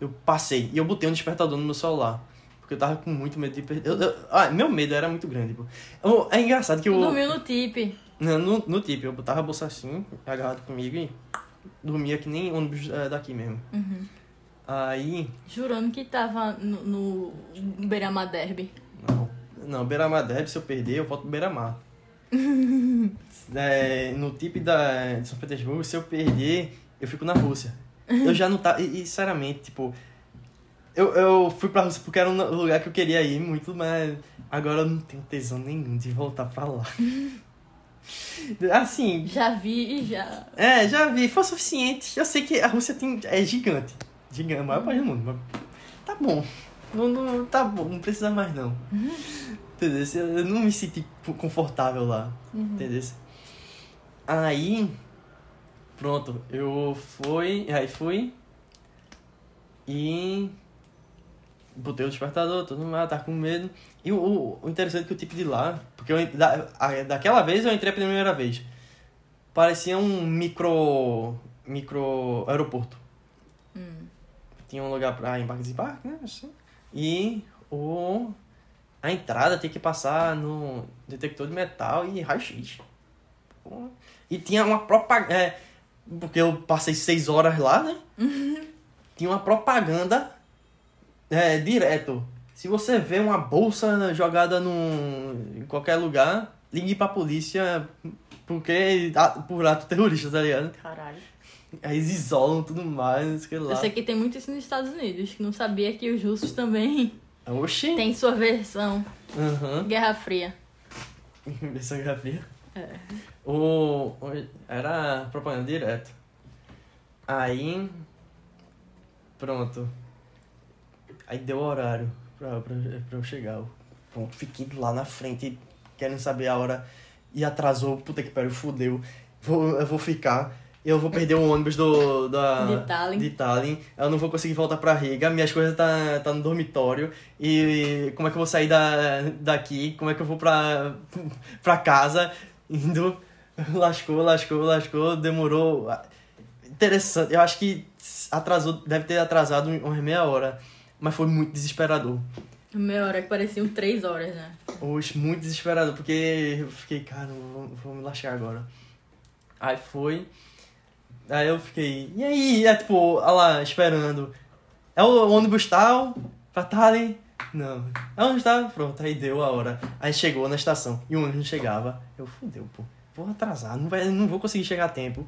Eu passei. E eu botei um despertador no meu celular. Porque eu tava com muito medo de perder. Eu- eu- ah, meu medo era muito grande. Eu- é engraçado que eu. dormiu no tip. Não, No, no tipo, eu botava a bolsa assim, agarrado comigo e dormia que nem ônibus é, daqui mesmo. Uhum. Aí. Jurando que tava no, no Derby. Não, não Beira-Mar Derby, se eu perder, eu volto pro Beira-Mar. <laughs> É, no tipo da, de São Petersburgo, se eu perder, eu fico na Rússia. Eu já não tá. E, e, sinceramente, tipo. Eu, eu fui pra Rússia porque era um lugar que eu queria ir muito, mas agora eu não tenho tesão nenhum de voltar pra lá. <laughs> Assim, Já vi e já. é, já vi, foi o suficiente. Eu sei que a Rússia tem, é gigante. Gigante, a maior país do mundo. Mas tá bom. Não, não, tá bom, não precisa mais não. Entendeu? Eu não me senti confortável lá. Entendeu? Aí, pronto, eu fui, aí fui e botei o despertador, todo mundo tava com medo. E o, o, o interessante é que o tipo de lá, porque eu, da, a- daquela vez eu entrei a primeira vez, parecia um micro, micro aeroporto. Hum. Tinha um lugar pra embarque e desembarque, né? Assim. E o, a entrada tinha que passar no detector de metal e raio-x. E tinha uma propaganda. É, porque eu passei seis horas lá, né? Tinha uma propaganda é, direto. Se você vê uma bolsa jogada num, em qualquer lugar, ligue pra polícia porque por ato terrorista, tá ligado? Caralho. <laughs> Aí eles isolam tudo mais, não sei lá. Eu sei que tem muito isso nos Estados Unidos, que não sabia que os russos também Oxi! têm sua versão Aham. Guerra Fria. <laughs> Versão Guerra Fria. É. O, o- era propaganda direto. Aí. Pronto. Aí deu horário pra, pra, pra eu chegar. Pronto, fiquei lá na frente, querendo saber a hora. E atrasou, puta que pariu, fudeu. Vou, eu vou ficar. Eu vou perder o ônibus do, da, De Tallinn. de Tallinn. Eu não vou conseguir voltar pra Riga. Minhas coisas tá, tá no dormitório. E como é que eu vou sair da, daqui? Como é que eu vou pra, <laughs> pra casa? Indo. Lascou, lascou, lascou. Demorou. Interessante. Eu acho que atrasou, deve ter atrasado umas meia hora. Mas foi muito desesperador. Meia hora que pareciam três horas, né? Hoje, muito desesperador, porque eu fiquei, cara, vou, vou me lascar agora. Aí foi. Aí eu fiquei, e aí? É tipo, olha lá, esperando. É o ônibus tal, pra tá ali. Não. É o ônibus tal, pronto, aí deu a hora. Aí chegou na estação e o ônibus não chegava. Eu fudeu, pô. Vou atrasar, não, vai, não vou conseguir chegar a tempo.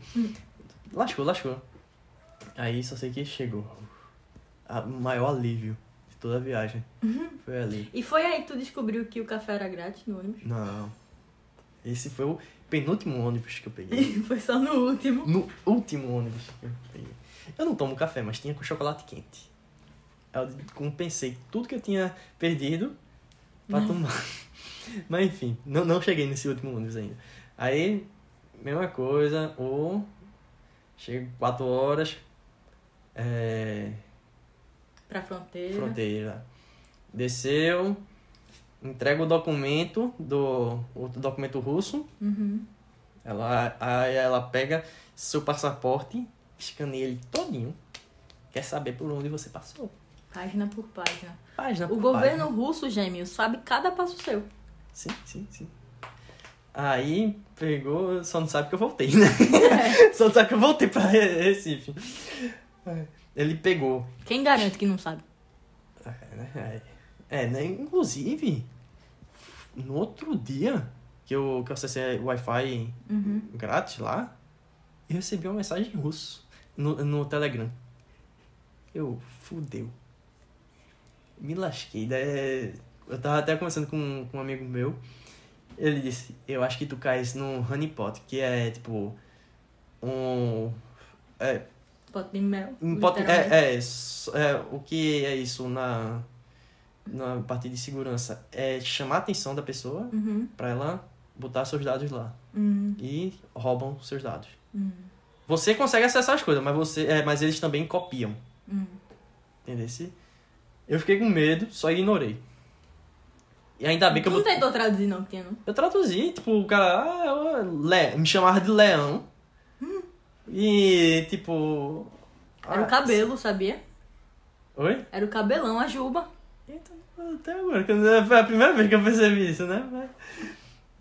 Lascou, lascou. Aí só sei que chegou. O maior alívio de toda a viagem. Foi ali. E foi aí que tu descobriu que o café era grátis no ônibus? Não. Esse foi o penúltimo ônibus que eu peguei. foi só no último. No último ônibus que eu peguei. Eu não tomo café, mas tinha com chocolate quente. Eu compensei tudo que eu tinha perdido pra tomar. <laughs> Mas enfim, não, não cheguei nesse último ônibus ainda. Aí, mesma coisa, o. Chego 4 horas. É. Pra fronteira. Fronteira. Desceu. Entrega o documento do. O documento russo. Uhum. Ela, aí ela pega seu passaporte, escaneia ele todinho. Quer saber por onde você passou. Página por página. Página O por governo página. russo, gêmeo, sabe cada passo seu. Sim, sim, sim. Aí pegou, só não sabe que eu voltei, né? <laughs> só não sabe que eu voltei pra Re- Recife. Ele pegou. Quem garante que não sabe? É, né? É, né? Inclusive, no outro dia que eu, que eu acessei Wi-Fi Uhum. grátis lá, eu recebi uma mensagem em russo no, no Telegram. Eu, fudeu. Me lasquei. Daí, eu tava até conversando com, com um amigo meu. Ele disse, eu acho que tu cais no honeypot, que é tipo um... É, Pote de mel. um pote, é, é, s- é, o que é isso na, na parte de segurança? É chamar a atenção da pessoa Uhum. pra ela botar seus dados lá. Uhum. E roubam seus dados. Uhum. Você consegue acessar as coisas, mas você, é, mas eles também copiam. Uhum. Entendeu? Se- Eu fiquei com medo, só ignorei. E ainda bem que Tu eu não botei- tentou traduzir, não, tinha, não? Eu traduzi, tipo, o cara ah, eu- le... me chamava de leão. E tipo. Era o ah, cabelo, sabia? Oi? Era o cabelão, a juba. Eita, até agora, foi a primeira vez que eu percebi isso, né? Mas,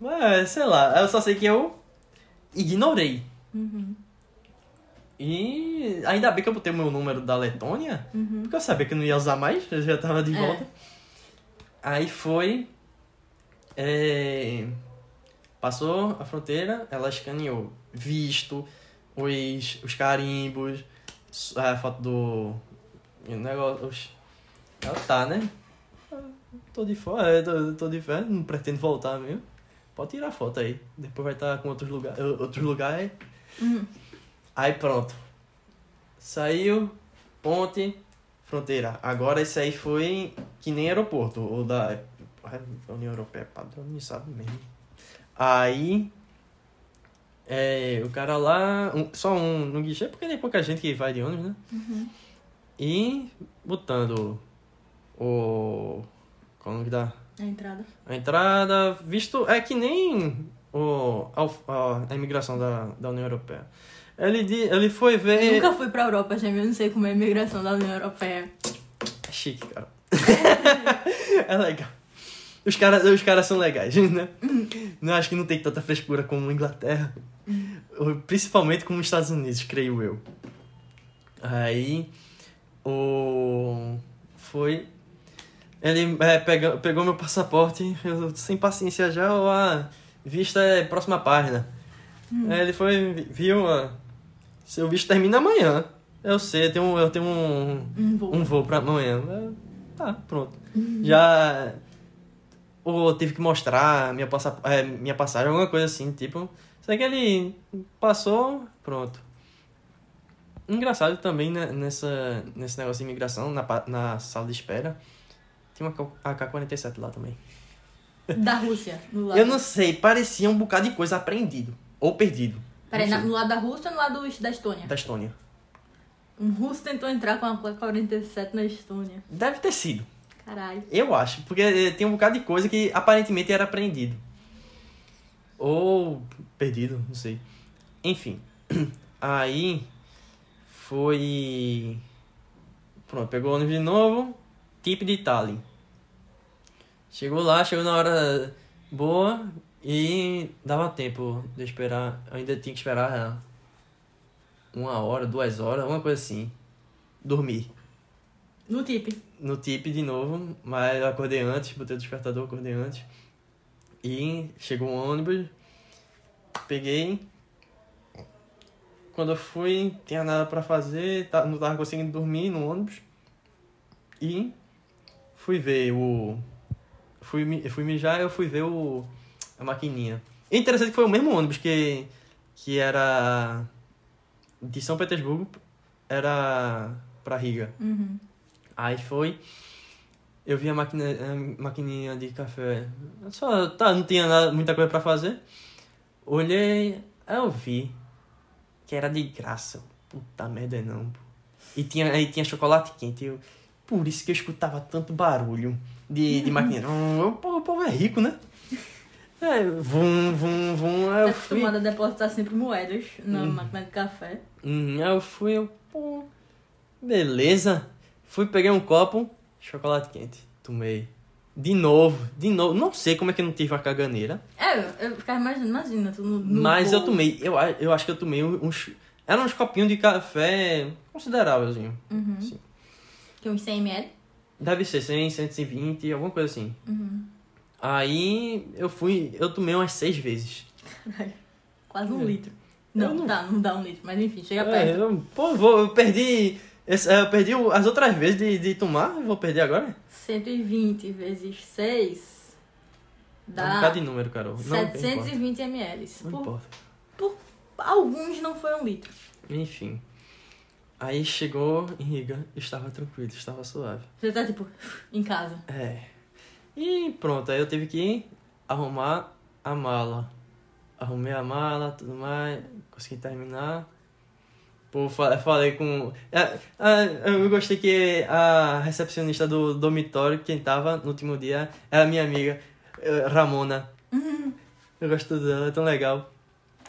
mas, sei lá, eu só sei que eu ignorei. Uhum. E ainda bem que eu botei o meu número da Letônia, Uhum. porque eu sabia que eu não ia usar mais, eu já tava de É. volta. Aí foi. é, passou a fronteira, ela escaneou visto, os, os carimbos, a foto do. o negócio. os- Ela tá, né? Tô de fora, tô, tô de férias, não pretendo voltar mesmo. Pode tirar foto aí. Depois vai estar com outros lugares. Outros lugares. Uhum. Aí pronto. Saiu, ponte, fronteira. Agora esse aí foi que nem aeroporto, ou da Ai, União Europeia, padronizado mesmo. Aí, é, o cara lá, um- só um no guichê, porque tem pouca gente que vai de ônibus, né? E botando o... Como que dá? A entrada. A entrada, visto. É que nem o, a, a, imigração da, da União Europeia. Ele, ele foi ver. Nunca fui pra Europa, gêmeo. Eu não sei como é a imigração da União Europeia. É chique, cara. <laughs> é legal. Os caras os cara são legais, <laughs> né? Não acho que não tem tanta frescura como a Inglaterra. Ou Principalmente como os Estados Unidos, creio eu. Aí. O. Foi. Ele é, pega, pegou meu passaporte, eu sem paciência já, a vista é próxima página. Aí ele foi, viu, ó, seu visto termina amanhã. Eu sei, eu tenho, eu tenho um, Um voo. um voo pra amanhã. Eu, Tá, pronto. Já. Ou tive que mostrar minha, passa, é, minha passagem, alguma coisa assim, tipo. Só que ele passou, pronto. Engraçado também né, nessa, nesse negócio de imigração, na, na sala de espera. Tinha uma AK-47 lá também. Da Rússia, no lado. Eu não sei, parecia um bocado de coisa apreendido. Ou perdido. Peraí, no lado da Rússia ou no lado da Estônia? Da Estônia. Um russo tentou entrar com a placa 47 na Estônia. Deve ter sido. Caralho. Eu acho, porque eh, tem um bocado de coisa que aparentemente era apreendido. Ou perdido, não sei. Enfim. <clears throat> Aí foi. Pronto, pegou o ônibus de novo. Tipo de Tallinn. Chegou lá, chegou na hora boa e dava tempo de esperar. Eu ainda tinha que esperar uma hora, duas horas, uma coisa assim. Dormir. No tip. no tip de novo, mas eu acordei antes, botei o despertador, acordei antes. E chegou um ônibus, peguei. Quando eu fui, tinha nada pra fazer, tá- não tava conseguindo dormir no ônibus. E fui ver o. Fui, fui mijar eu fui ver o. a maquininha. E interessante que foi o mesmo ônibus que. que era. de São Petersburgo, era pra Riga. Uhum. Aí foi. Eu vi a, maquina, a maquininha de café. Só tá, não tinha nada, muita coisa pra fazer. Olhei, aí eu vi que era de graça. Puta merda, não. E tinha, aí tinha chocolate quente. Eu, por isso que eu escutava tanto barulho de, de maquininha. Vum, Pô, o povo é rico, né? É, vum, vum, vum. Tá eu fui. a depositar sempre moedas na Hum. máquina de café. Uhum, aí eu fui, eu, pô, beleza. Fui, peguei um copo, chocolate quente, tomei. De novo, de novo. Não sei como é que eu não tive a caganeira, É, eu, eu ficava imaginando, imagina, tu no, no mas eu voo. tomei. Eu, a- eu acho que eu tomei uns. Eram uns copinhos de café considerávelzinho. Uhum. Sim. Que uns 100 ml. Deve ser 100, 120, alguma coisa assim. Uhum. Aí eu fui, eu tomei umas seis vezes. Caralho. Quase um É. litro. Não, não- tá, não dá um litro, mas enfim, chega É, perto. eu, pô, vou, eu perdi. eu perdi as outras vezes de, de tomar, vou perder agora? 120 vezes 6 Dá um dá bocado de número, Carol. Não, não importa. 720 ml. Não Por, importa. por alguns não foi um litro. Enfim. Aí chegou em Riga, estava tranquilo, estava suave. Você tá tipo em casa. É. E pronto, aí eu tive que arrumar a mala. Arrumei a mala, tudo mais, consegui terminar. Pô, fa- falei com. é, é, Eu gostei que a recepcionista do dormitório, quem tava no último dia, era minha amiga, eh, Ramona. Eu gosto dela, é tão legal.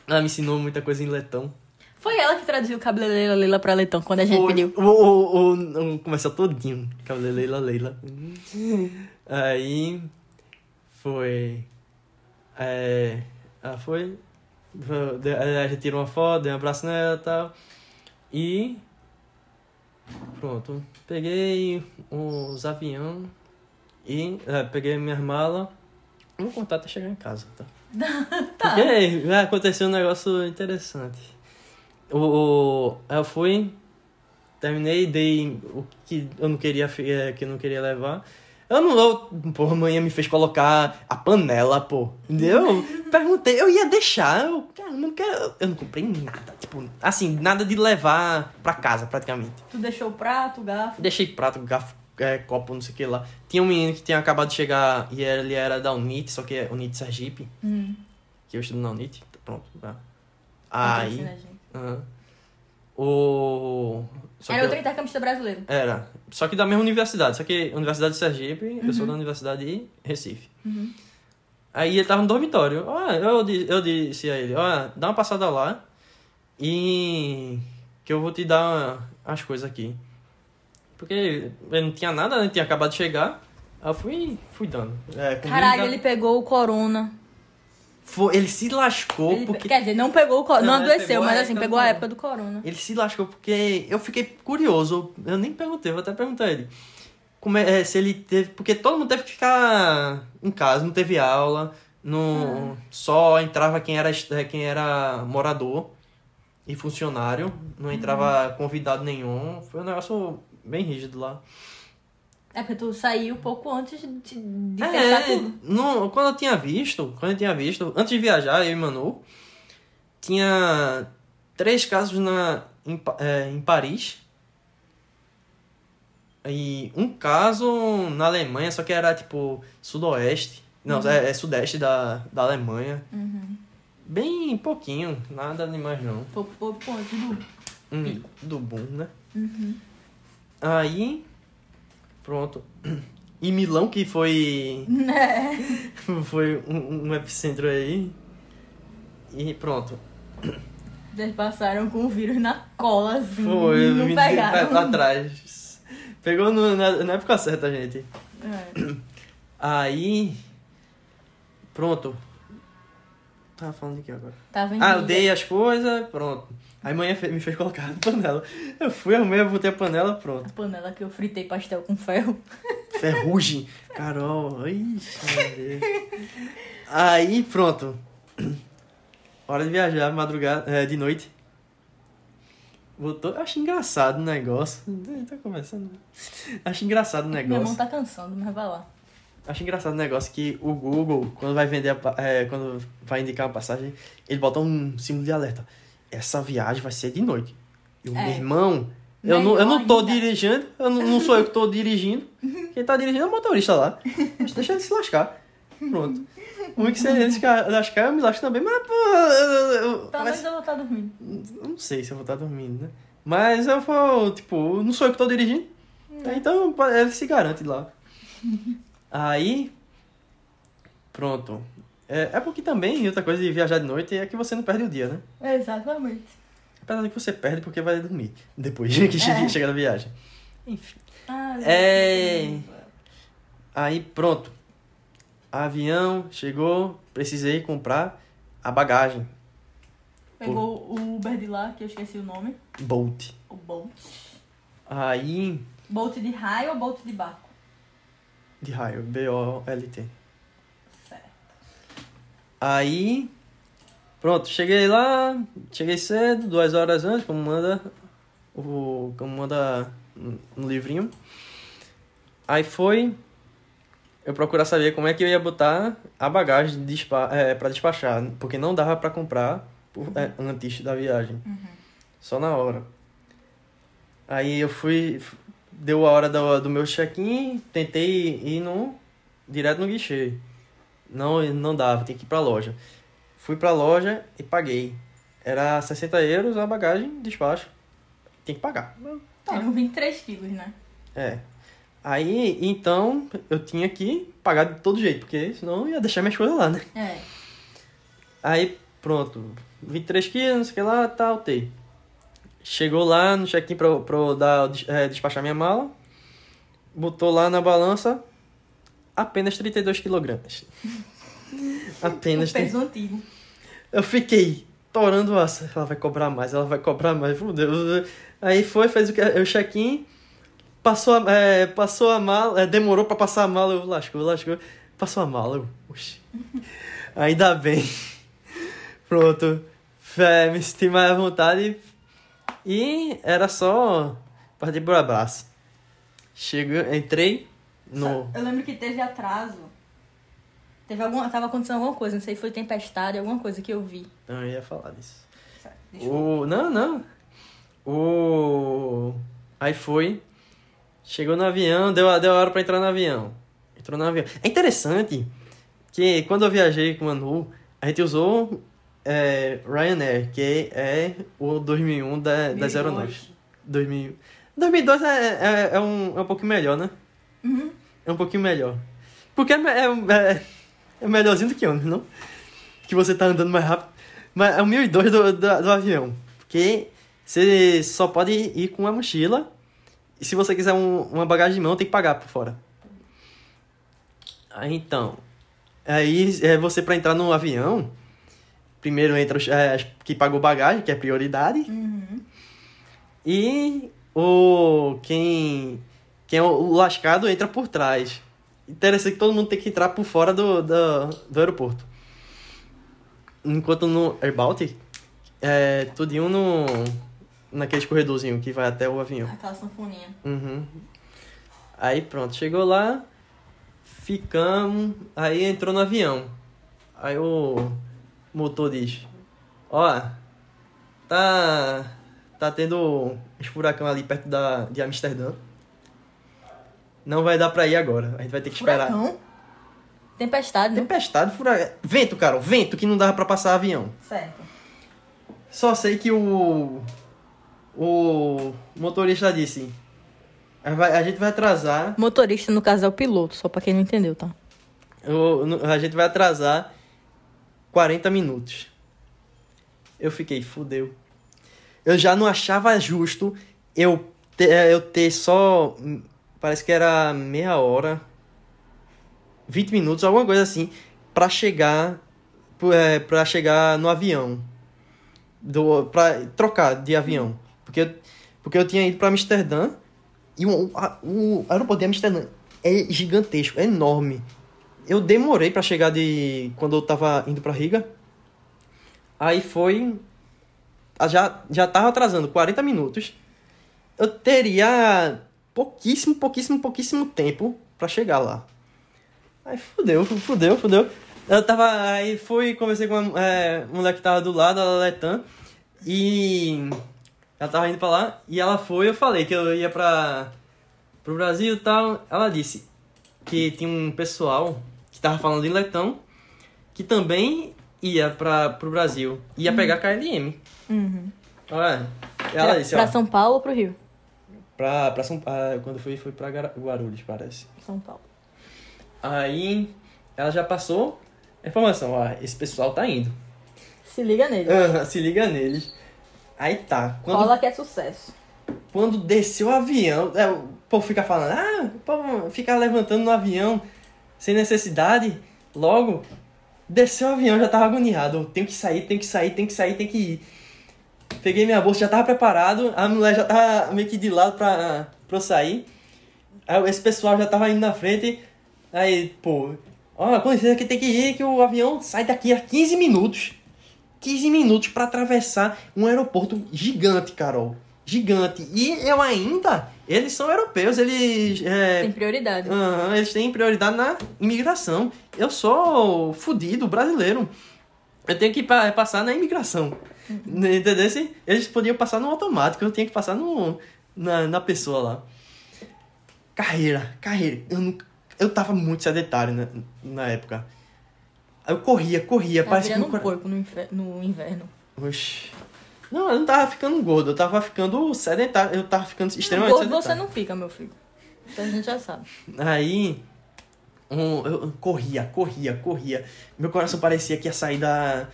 Ela me ensinou muita coisa em letão. Foi ela que traduziu o cabeleireira Leila pra Leitão quando a gente Foi. pediu. O, o, o, o começou todinho. Cabelo Leila Leila. Aí foi. É, ela foi. A gente tirou uma foto, dei um abraço nela e tal. E. Pronto. Peguei os aviões e é, peguei minhas malas. Vou contar até chegar em casa, tá? <laughs> Tá. Porque vai acontecer um negócio interessante. O, o- eu fui, terminei, dei o que eu não queria, eh, que eu não queria levar. Eu não, eu, porra, amanhã me fez colocar a panela, pô. Entendeu? <laughs> Perguntei, eu ia deixar, eu, cara, não quero, eu não comprei nada, tipo, assim, nada de levar pra casa, praticamente. Tu deixou o prato, garfo. Deixei prato, garfo, é, copo, não sei o que lá. Tinha um menino que tinha acabado de chegar e ele era da Unite, só que é Unite Sergipe, Hum. que eu estudo na Unite, pronto. tá. Aí, Aham. o... só Era que outro eu- intercambista brasileiro. Era, só que da mesma universidade, só que Universidade de Sergipe, eu sou Uhum. da Universidade de Recife. Uhum. Aí ele tava no dormitório. Ó, eu, eu disse a ele, ó, dá uma passada lá e que eu vou te dar as coisas aqui. Porque ele não tinha nada, né? Tinha acabado de chegar. Aí eu fui, fui dando. É, Caralho, ele pegou o corona. Foi- ele se lascou Ele- porque... Quer dizer, não pegou o corona. Não, Não, adoeceu, mas assim, pegou a época do corona. Ele se lascou porque eu fiquei curioso. Eu nem perguntei, vou até perguntar a ele. Como é, é, se ele teve. Porque todo mundo teve que ficar em casa, não teve aula. Não, Só entrava quem era, quem era morador e funcionário. Não entrava convidado nenhum. Foi um negócio bem rígido lá. É porque tu saiu pouco antes de, de É, fechar tudo. no- quando eu tinha visto, quando eu tinha visto, antes de viajar, eu e Manu, tinha três casos na, em, é, em Paris. E um caso na Alemanha, só que era tipo sudoeste. Não, é, é sudeste da, da Alemanha. Uhum. Bem pouquinho, nada demais não. Pouco, pouco antes do. Hum, do boom, né? Uhum. Aí, pronto. E Milão, que foi <laughs> <laughs> foi um, um epicentro aí. E pronto. Eles passaram com o vírus na cola, assim. Foi, não pegaram. pra trás. Pegou no- na, na época certa, gente. É. Aí. Pronto. Tava falando de que agora? Tava em Ah, eu dei as coisas, pronto. Aí manhã me fez colocar na panela. Eu fui, arrumei, botei a panela, pronto. A panela que eu fritei pastel com ferro. Ferrugem. Carol, ixi. Aí, pronto. Hora de viajar, madrugada, é, de noite. Botou, eu acho engraçado o negócio. Tá começando. Acho engraçado o Minha mão negócio. tá cansando, mas vai lá. Acho engraçado o negócio que o Google, quando vai vender, a é, quando vai indicar uma passagem, ele bota um símbolo de alerta. Essa viagem vai ser de noite. E o É. meu irmão, eu não, eu não tô ainda. dirigindo, eu não, não sou eu que tô dirigindo. <laughs> Quem tá dirigindo é o motorista lá. Mas deixa ele se lascar. Pronto. O que se ele se ca- lascar, eu me lasco também, mas pô. Eu, menos eu vou estar dormindo. eu não sei se eu vou estar dormindo, né? Mas eu vou, tipo, não sou eu que tô dirigindo. Então ele se garante lá. <laughs> Aí. Pronto. É, é porque também, outra coisa de viajar de noite é que você não perde o dia, né? Exatamente. Apesar de que você perde porque vai dormir. Depois que chega, É. chega da viagem. Enfim. Ah, É. Aí pronto. Avião chegou, precisei comprar a bagagem. Pegou o Uber de lá, que eu esqueci o nome. Bolt. O Bolt. Aí. Bolt de raio ou Bolt de barco? De raio, B-O-L-T. Aí, pronto, cheguei lá, cheguei cedo, duas horas antes, como manda o como manda no livrinho. Aí foi eu procurar saber como é que eu ia botar a bagagem de despa é, para despachar, porque não dava para comprar por- é, antes da viagem, só na hora. Aí eu fui, deu a hora do, do meu check-in, tentei ir no direto no guichê. Não, não dava, tem que ir pra loja. Fui pra loja e paguei. Era 60 euros a bagagem, despacho. Tem que pagar. Tá. Eram 23 quilos, né? É. Aí, então, eu tinha que pagar de todo jeito, porque senão eu ia deixar minhas coisas lá, né? É. Aí, pronto. 23 quilos, não sei o que lá, tal, tei. Chegou lá no check-in pra, pra dar, é, despachar minha mala. Botou lá na balança apenas 32 quilogramas. <laughs> apenas peso antigo. Eu fiquei torando o aço. Ela vai cobrar mais, ela vai cobrar mais. Meu Deus. Aí foi, fez o, que- o check-in. Passou a, é, passou a mala. é, demorou pra passar a mala. Eu lascou, lascou. Passou a mala. Eu, oxi. <laughs> Ainda bem. Pronto. É, me senti mais à vontade. E era só partir por abraço. Chegou, entrei no. Eu lembro que teve atraso. Teve alguma, tava acontecendo alguma coisa, não sei se foi tempestade, alguma coisa que eu vi. Não, eu ia falar disso. Deixa eu- O... Não, não. O... Aí foi. Chegou no avião, deu, a- deu a hora pra entrar no avião. Entrou no avião. É interessante que quando eu viajei com o Manu, a gente usou é, Ryanair, que é o 2001 da, das 2002. aeronaves. 2000. 2002 é, é, é, um, é um pouquinho melhor, né? Uhum. É um pouquinho melhor. Porque é, é, é, é melhorzinho do que ônibus, não? Que você tá andando mais rápido. Mas é o 1002 do, do, do avião. Porque você só pode ir com uma mochila. E se você quiser um- uma bagagem de mão, tem que pagar por fora. Aí então. Aí é você pra entrar no avião. Primeiro entra os é, que pagou bagagem, que é prioridade. Uhum. E o quem quem é o lascado entra por trás. Interessante que todo mundo tem que entrar por fora do, do, do aeroporto. Enquanto no Air Baltic, é tudinho no naquele corredorzinho que vai até o avião. Aquela sanfoninha. Uhum. Aí pronto, chegou lá, ficamos, aí entrou no avião. Aí o motor diz, ó, tá tá tendo esse furacão ali perto da, de Amsterdã. Não vai dar pra ir agora, a gente vai ter que esperar. Furacão. Tempestade, né? Tempestade, furacão. Vento, cara, vento que não dava pra passar avião. Certo. Só sei que o. O motorista disse: a gente vai atrasar Motorista, no caso, é o piloto, só pra quem não entendeu, tá? O- a gente vai atrasar 40 minutos. Eu fiquei, fudeu. Eu já não achava justo eu ter, eh, eu ter só. Parece que era meia hora. 20 minutos, alguma coisa assim. Pra chegar é, pra chegar no avião. Do, pra trocar de avião. Porque, porque eu tinha ido pra Amsterdã e o, a- o aeroporto de Amsterdã é gigantesco, é enorme. Eu demorei pra chegar de. quando eu tava indo pra Riga. Aí foi. Já, já tava atrasando 40 minutos. Eu teria pouquíssimo, pouquíssimo, pouquíssimo tempo pra chegar lá. Aí fudeu, fudeu, fudeu. Eu tava. Aí fui, conversei com uma é, mulher que tava do lado, a Letan, e ela tava indo pra lá, e ela foi, eu falei que eu ia pra, pro Brasil e tal. Ela disse que tinha um pessoal que tava falando em letão que também ia pra, pro Brasil, ia pegar KLM. Uhum. Olha, ela pra, disse, pra ó, São Paulo ou pro Rio? Pra, pra São Paulo, quando foi, foi pra Guarulhos, parece. São Paulo. Aí ela já passou a informação, ó, esse pessoal tá indo. Se liga nele. Aham, Se liga neles. Aí tá. Quando, Rola que é sucesso. quando desceu o avião, é, o povo fica falando, ah, o povo fica levantando no avião sem necessidade. Logo, desceu o avião, já tava agoniado. Tenho que sair, tenho que sair, tenho que sair, tenho que ir. Peguei minha bolsa, já tava preparado, a mulher já tava meio que de lado pra, pra eu sair. Aí esse pessoal já tava indo na frente. Aí, pô, ó, com licença que tem que ir, que o avião sai daqui a 15 minutos. 15 minutos pra atravessar um aeroporto gigante, Carol. Gigante. E eu ainda, eles são europeus, eles. é, Tem prioridade. Aham, eles têm prioridade na imigração. Eu sou fudido, brasileiro. Eu tenho que pa- passar na imigração. Entendeu? Se Eles podiam passar no automático, eu tinha que passar no, na, na pessoa lá. Carreira, carreira. Eu, nunca, eu tava muito sedentário na, na época. Eu corria, corria. Tá parece que meu porco no, infer- no inverno. Oxi. Não, eu não tava ficando gordo, eu tava ficando sedentário. Eu tava ficando extremamente Gordo sedentário. você não fica, meu filho. Isso a gente já sabe. Aí, um, eu corria, corria, corria. Meu coração parecia que ia sair da,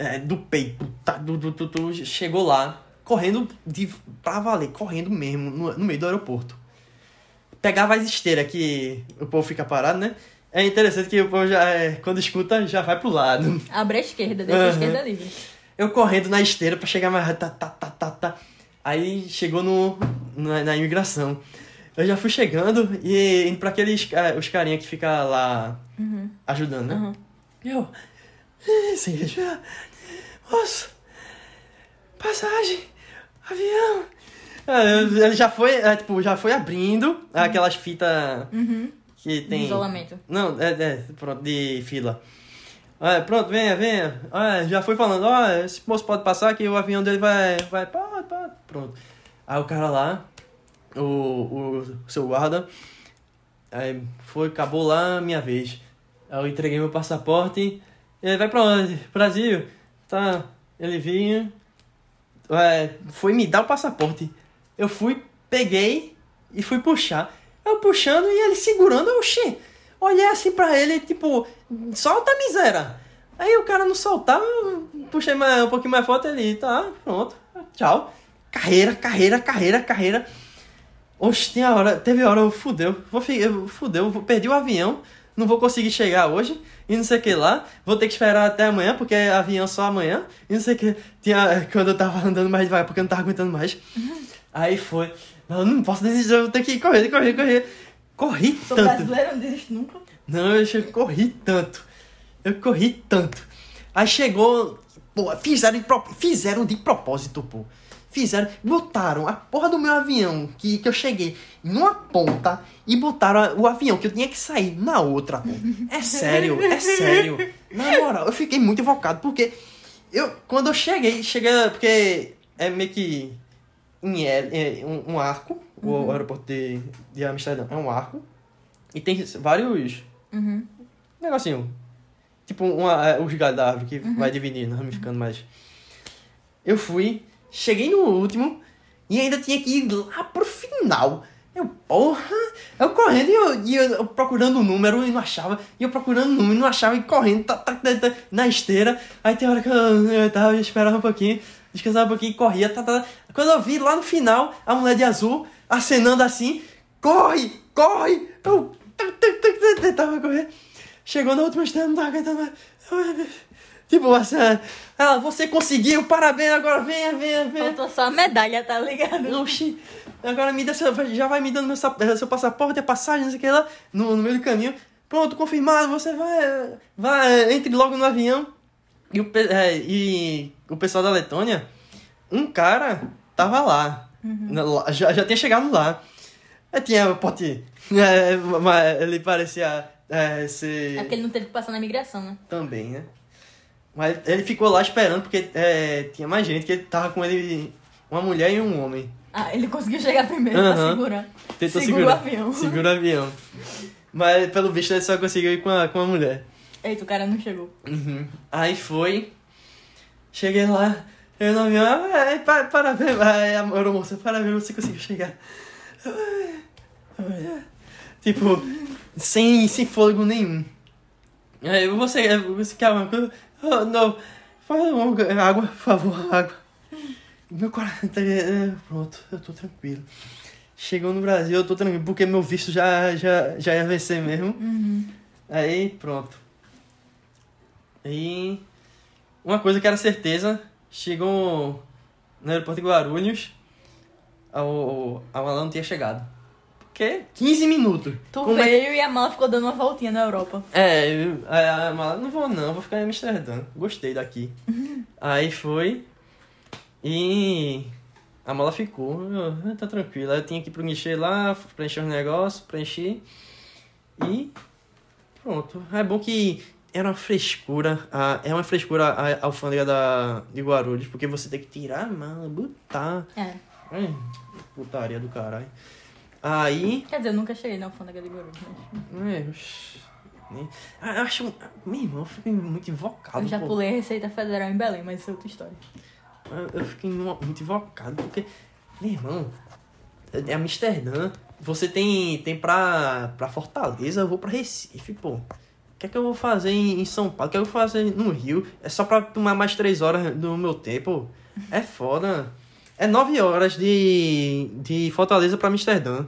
é, do peito. Tá, du, du, du, chegou lá, correndo de, pra valer, correndo mesmo, no, no meio do aeroporto. Pegava as esteiras que o povo fica parado, né? É interessante que o povo já, é, quando escuta, já vai pro lado. Abre a esquerda, deixa a Aham. esquerda livre. Eu correndo na esteira pra chegar mais tá, tá, tá, tá, tá. Aí chegou no, na, na imigração. Eu já fui chegando e indo pra aqueles ca- os carinha que fica lá Uhum. ajudando, né? Uhum. Eu, "Eh, sem respirar, moço, passagem, avião. Eu- Ele já foi, é, tipo, já foi abrindo aquelas fitas Uhum. que tem... Isolamento. Não, é, é, pronto, de fila. Olha, pronto, venha, venha. Olha, já foi falando, olha, esse moço pode passar que o avião dele vai, vai. Pronto. Aí o cara lá, o, o seu guarda, aí foi, acabou lá a minha vez. Aí eu entreguei meu passaporte, ele vai pra onde? Brasil. Tá, ele vinha, é, foi me dar o passaporte. Eu fui, peguei e fui puxar. Eu puxando e ele segurando, oxê. Olhei assim pra ele, tipo, solta a miséria. Aí o cara não soltava, eu puxei mais, um pouquinho mais forte ele, tá, pronto, tchau. Carreira, carreira, carreira, carreira. Oxe, tem a hora, teve hora, eu fudeu, vou, eu, fudeu, eu perdi o avião, não vou conseguir chegar hoje, e não sei o que lá, vou ter que esperar até amanhã, porque é avião só amanhã, e não sei o que, tinha, <laughs> quando eu tava andando mais devagar, porque eu não tava aguentando mais. Aí foi, não, não posso desistir, eu vou ter que correr, correr, correr. Corri Sou tanto. brasileiro, não desisto nunca. Não, eu corri tanto. Eu corri tanto. Aí chegou. Pô, fizeram de, fizeram de propósito, pô. Fizeram. Botaram a porra do meu avião, que, que eu cheguei numa ponta, e botaram o avião que eu tinha que sair na outra. É sério, é sério. Na moral, eu fiquei muito invocado, porque eu, quando eu cheguei, cheguei. Porque é meio que. Em L, é um, um arco, o aeroporto de, de Amsterdã é um arco. E tem vários Uhum. negocinho. Tipo uma, é, os galhos da árvore que vai dividindo, ramificando mais. Eu fui, cheguei no último e ainda tinha que ir lá pro final. Eu, porra, eu correndo e eu, e eu procurando o número e não achava. E eu procurando o número e não achava e correndo tá, tá, tá, tá, na esteira. Aí tem hora que eu, eu tava, eu esperava um pouquinho, descansava um pouquinho e corria. Tá, tá. Quando eu vi lá no final a mulher de azul acenando assim: corre, corre! Eu tá, tá, tá, tá, tentava correr. Chegou na última esteira, não tava aguentando mais. Tipo, você, ah, você conseguiu, parabéns, agora venha, venha, venha. Faltou só a medalha, tá ligado? Oxi, agora me dá seu, já vai me dando meu, seu passaporte, a passagem, não sei o que lá, no, no meio do caminho. Pronto, confirmado, você vai, vai, entre logo no avião. E o, é, e o pessoal da Letônia, um cara tava lá, lá, já, já tinha chegado lá. Aí tinha o pote, é, mas ele parecia é, ser... É porque ele não teve que passar na imigração, né? Também, né? Mas ele ficou lá esperando porque é, tinha mais gente, que ele tava com ele, uma mulher e um homem. Ah, ele conseguiu chegar primeiro pra Aham. segurar. Tentou Segura segurar. o avião. Segura o avião. Mas pelo visto ele só conseguiu ir com a, com a mulher. Eita, o cara não chegou. Uhum. Aí foi. Cheguei lá, eu no avião, ah, é, pa- parabéns, a moça, parabéns, você conseguiu chegar. Tipo, sem, sem fôlego nenhum. Aí você, você quer alguma coisa? Oh, não, faz uma- água, por favor, água. Meu coração tá. é, Pronto, eu tô tranquilo. Chegou no Brasil, eu tô tranquilo, porque meu visto já, já, já ia vencer mesmo. Uhum. Aí, pronto. E uma coisa que era certeza, chegou no aeroporto de Guarulhos, ao, a mala não tinha chegado. Porque 15 minutos. Tu Como é veio e a mala ficou dando uma voltinha na Europa. É, eu- a, mala, não vou não, vou ficar em Amsterdã. Gostei daqui. <laughs> Aí foi. E a mala ficou. Eu, "Ah, tá tranquilo. Aí eu tinha que guichê lá, preencher os negócios, preenchi. E pronto. É bom que era uma frescura. A, é uma frescura a, a alfândega da, de Guarulhos, porque você tem que tirar a mala, botar. É. Ai, putaria do caralho. Aí. Quer dizer, eu nunca cheguei na alfândega de Guarulhos, mas... É, Ah, Eu acho. Meu irmão, eu fico muito invocado. Eu já pô. pulei a Receita Federal em Belém, mas isso é outra história. Eu, eu invo- muito invocado porque. Meu irmão, é Amsterdã. Você tem, tem pra, pra Fortaleza, eu vou pra Recife, pô. O que é que eu vou fazer em, em São Paulo? O que é que eu vou fazer no Rio? É só pra tomar mais três horas do meu tempo? É foda. É nove horas de, de Fortaleza pra Amsterdã.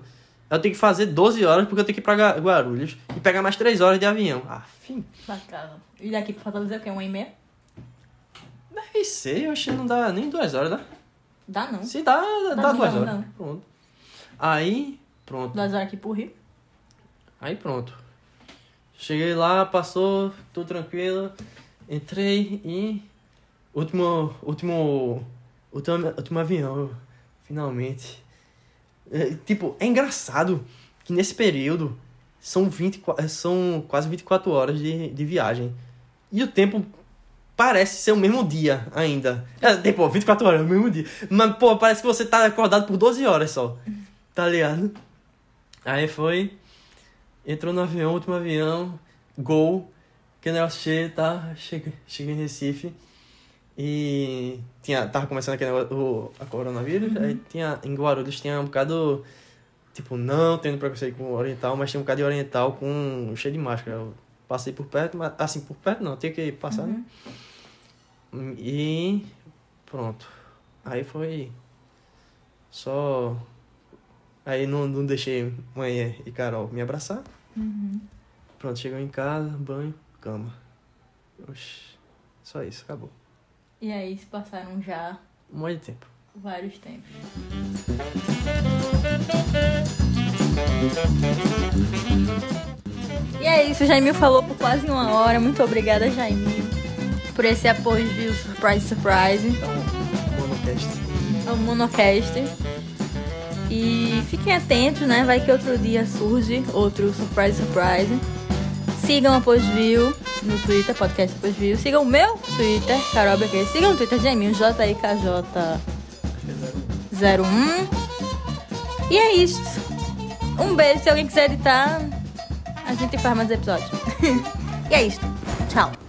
Eu tenho que fazer 12 horas porque eu tenho que ir pra Guarulhos. E pegar mais três horas de avião. Ah, fim. Bacana. E daqui pra Fortaleza é o quê? Uma e meia? Deve ser, eu acho que não dá nem duas horas, dá? Dá não. Se dá, dá, Dá duas não, horas. não. Pronto. Aí, pronto. Duas horas aqui pro Rio. Aí pronto. Cheguei lá, passou, tudo tranquilo. Entrei e. Último. Último. Último, último avião, finalmente. É, tipo, é engraçado que nesse período são, 24, são quase 24 horas de, de viagem. E o tempo parece ser o mesmo dia ainda. É, tipo, 24 horas é o mesmo dia. Mas, pô, parece que você tá acordado por 12 horas só. Tá ligado? Aí foi. Entrou no avião, último avião, gol, que negócio cheio, tá? Cheguei, cheguei em Recife e tinha, tava começando aquele negócio, o, a coronavírus, aí tinha, em Guarulhos tinha um bocado, tipo, não tendo preconceito com oriental, mas tinha um bocado de oriental com cheio de máscara. Eu passei por perto, mas assim, por perto não, tinha que passar, né? E pronto. Aí foi só Aí não, não deixei mãe e Carol me abraçar. Pronto, chegou em casa, banho, cama. Oxi, só isso, acabou. E aí se passaram já Um monte de tempo. vários tempos. E é isso, Jaime falou por quase uma hora. Muito obrigada, Jaime, por esse apoio de Surprise Surprise. Então, monocast. ao Monocast. E fiquem atentos, né? Vai que outro dia surge outro Surprise Surprise. Sigam a Posview no Twitter, podcast Posview. Sigam o meu Twitter, Carol BQ. Sigam o Twitter de mim, JIKJ01. E é isso. Um beijo. Se alguém quiser editar, a gente faz mais episódios. <laughs> e é isso. Tchau.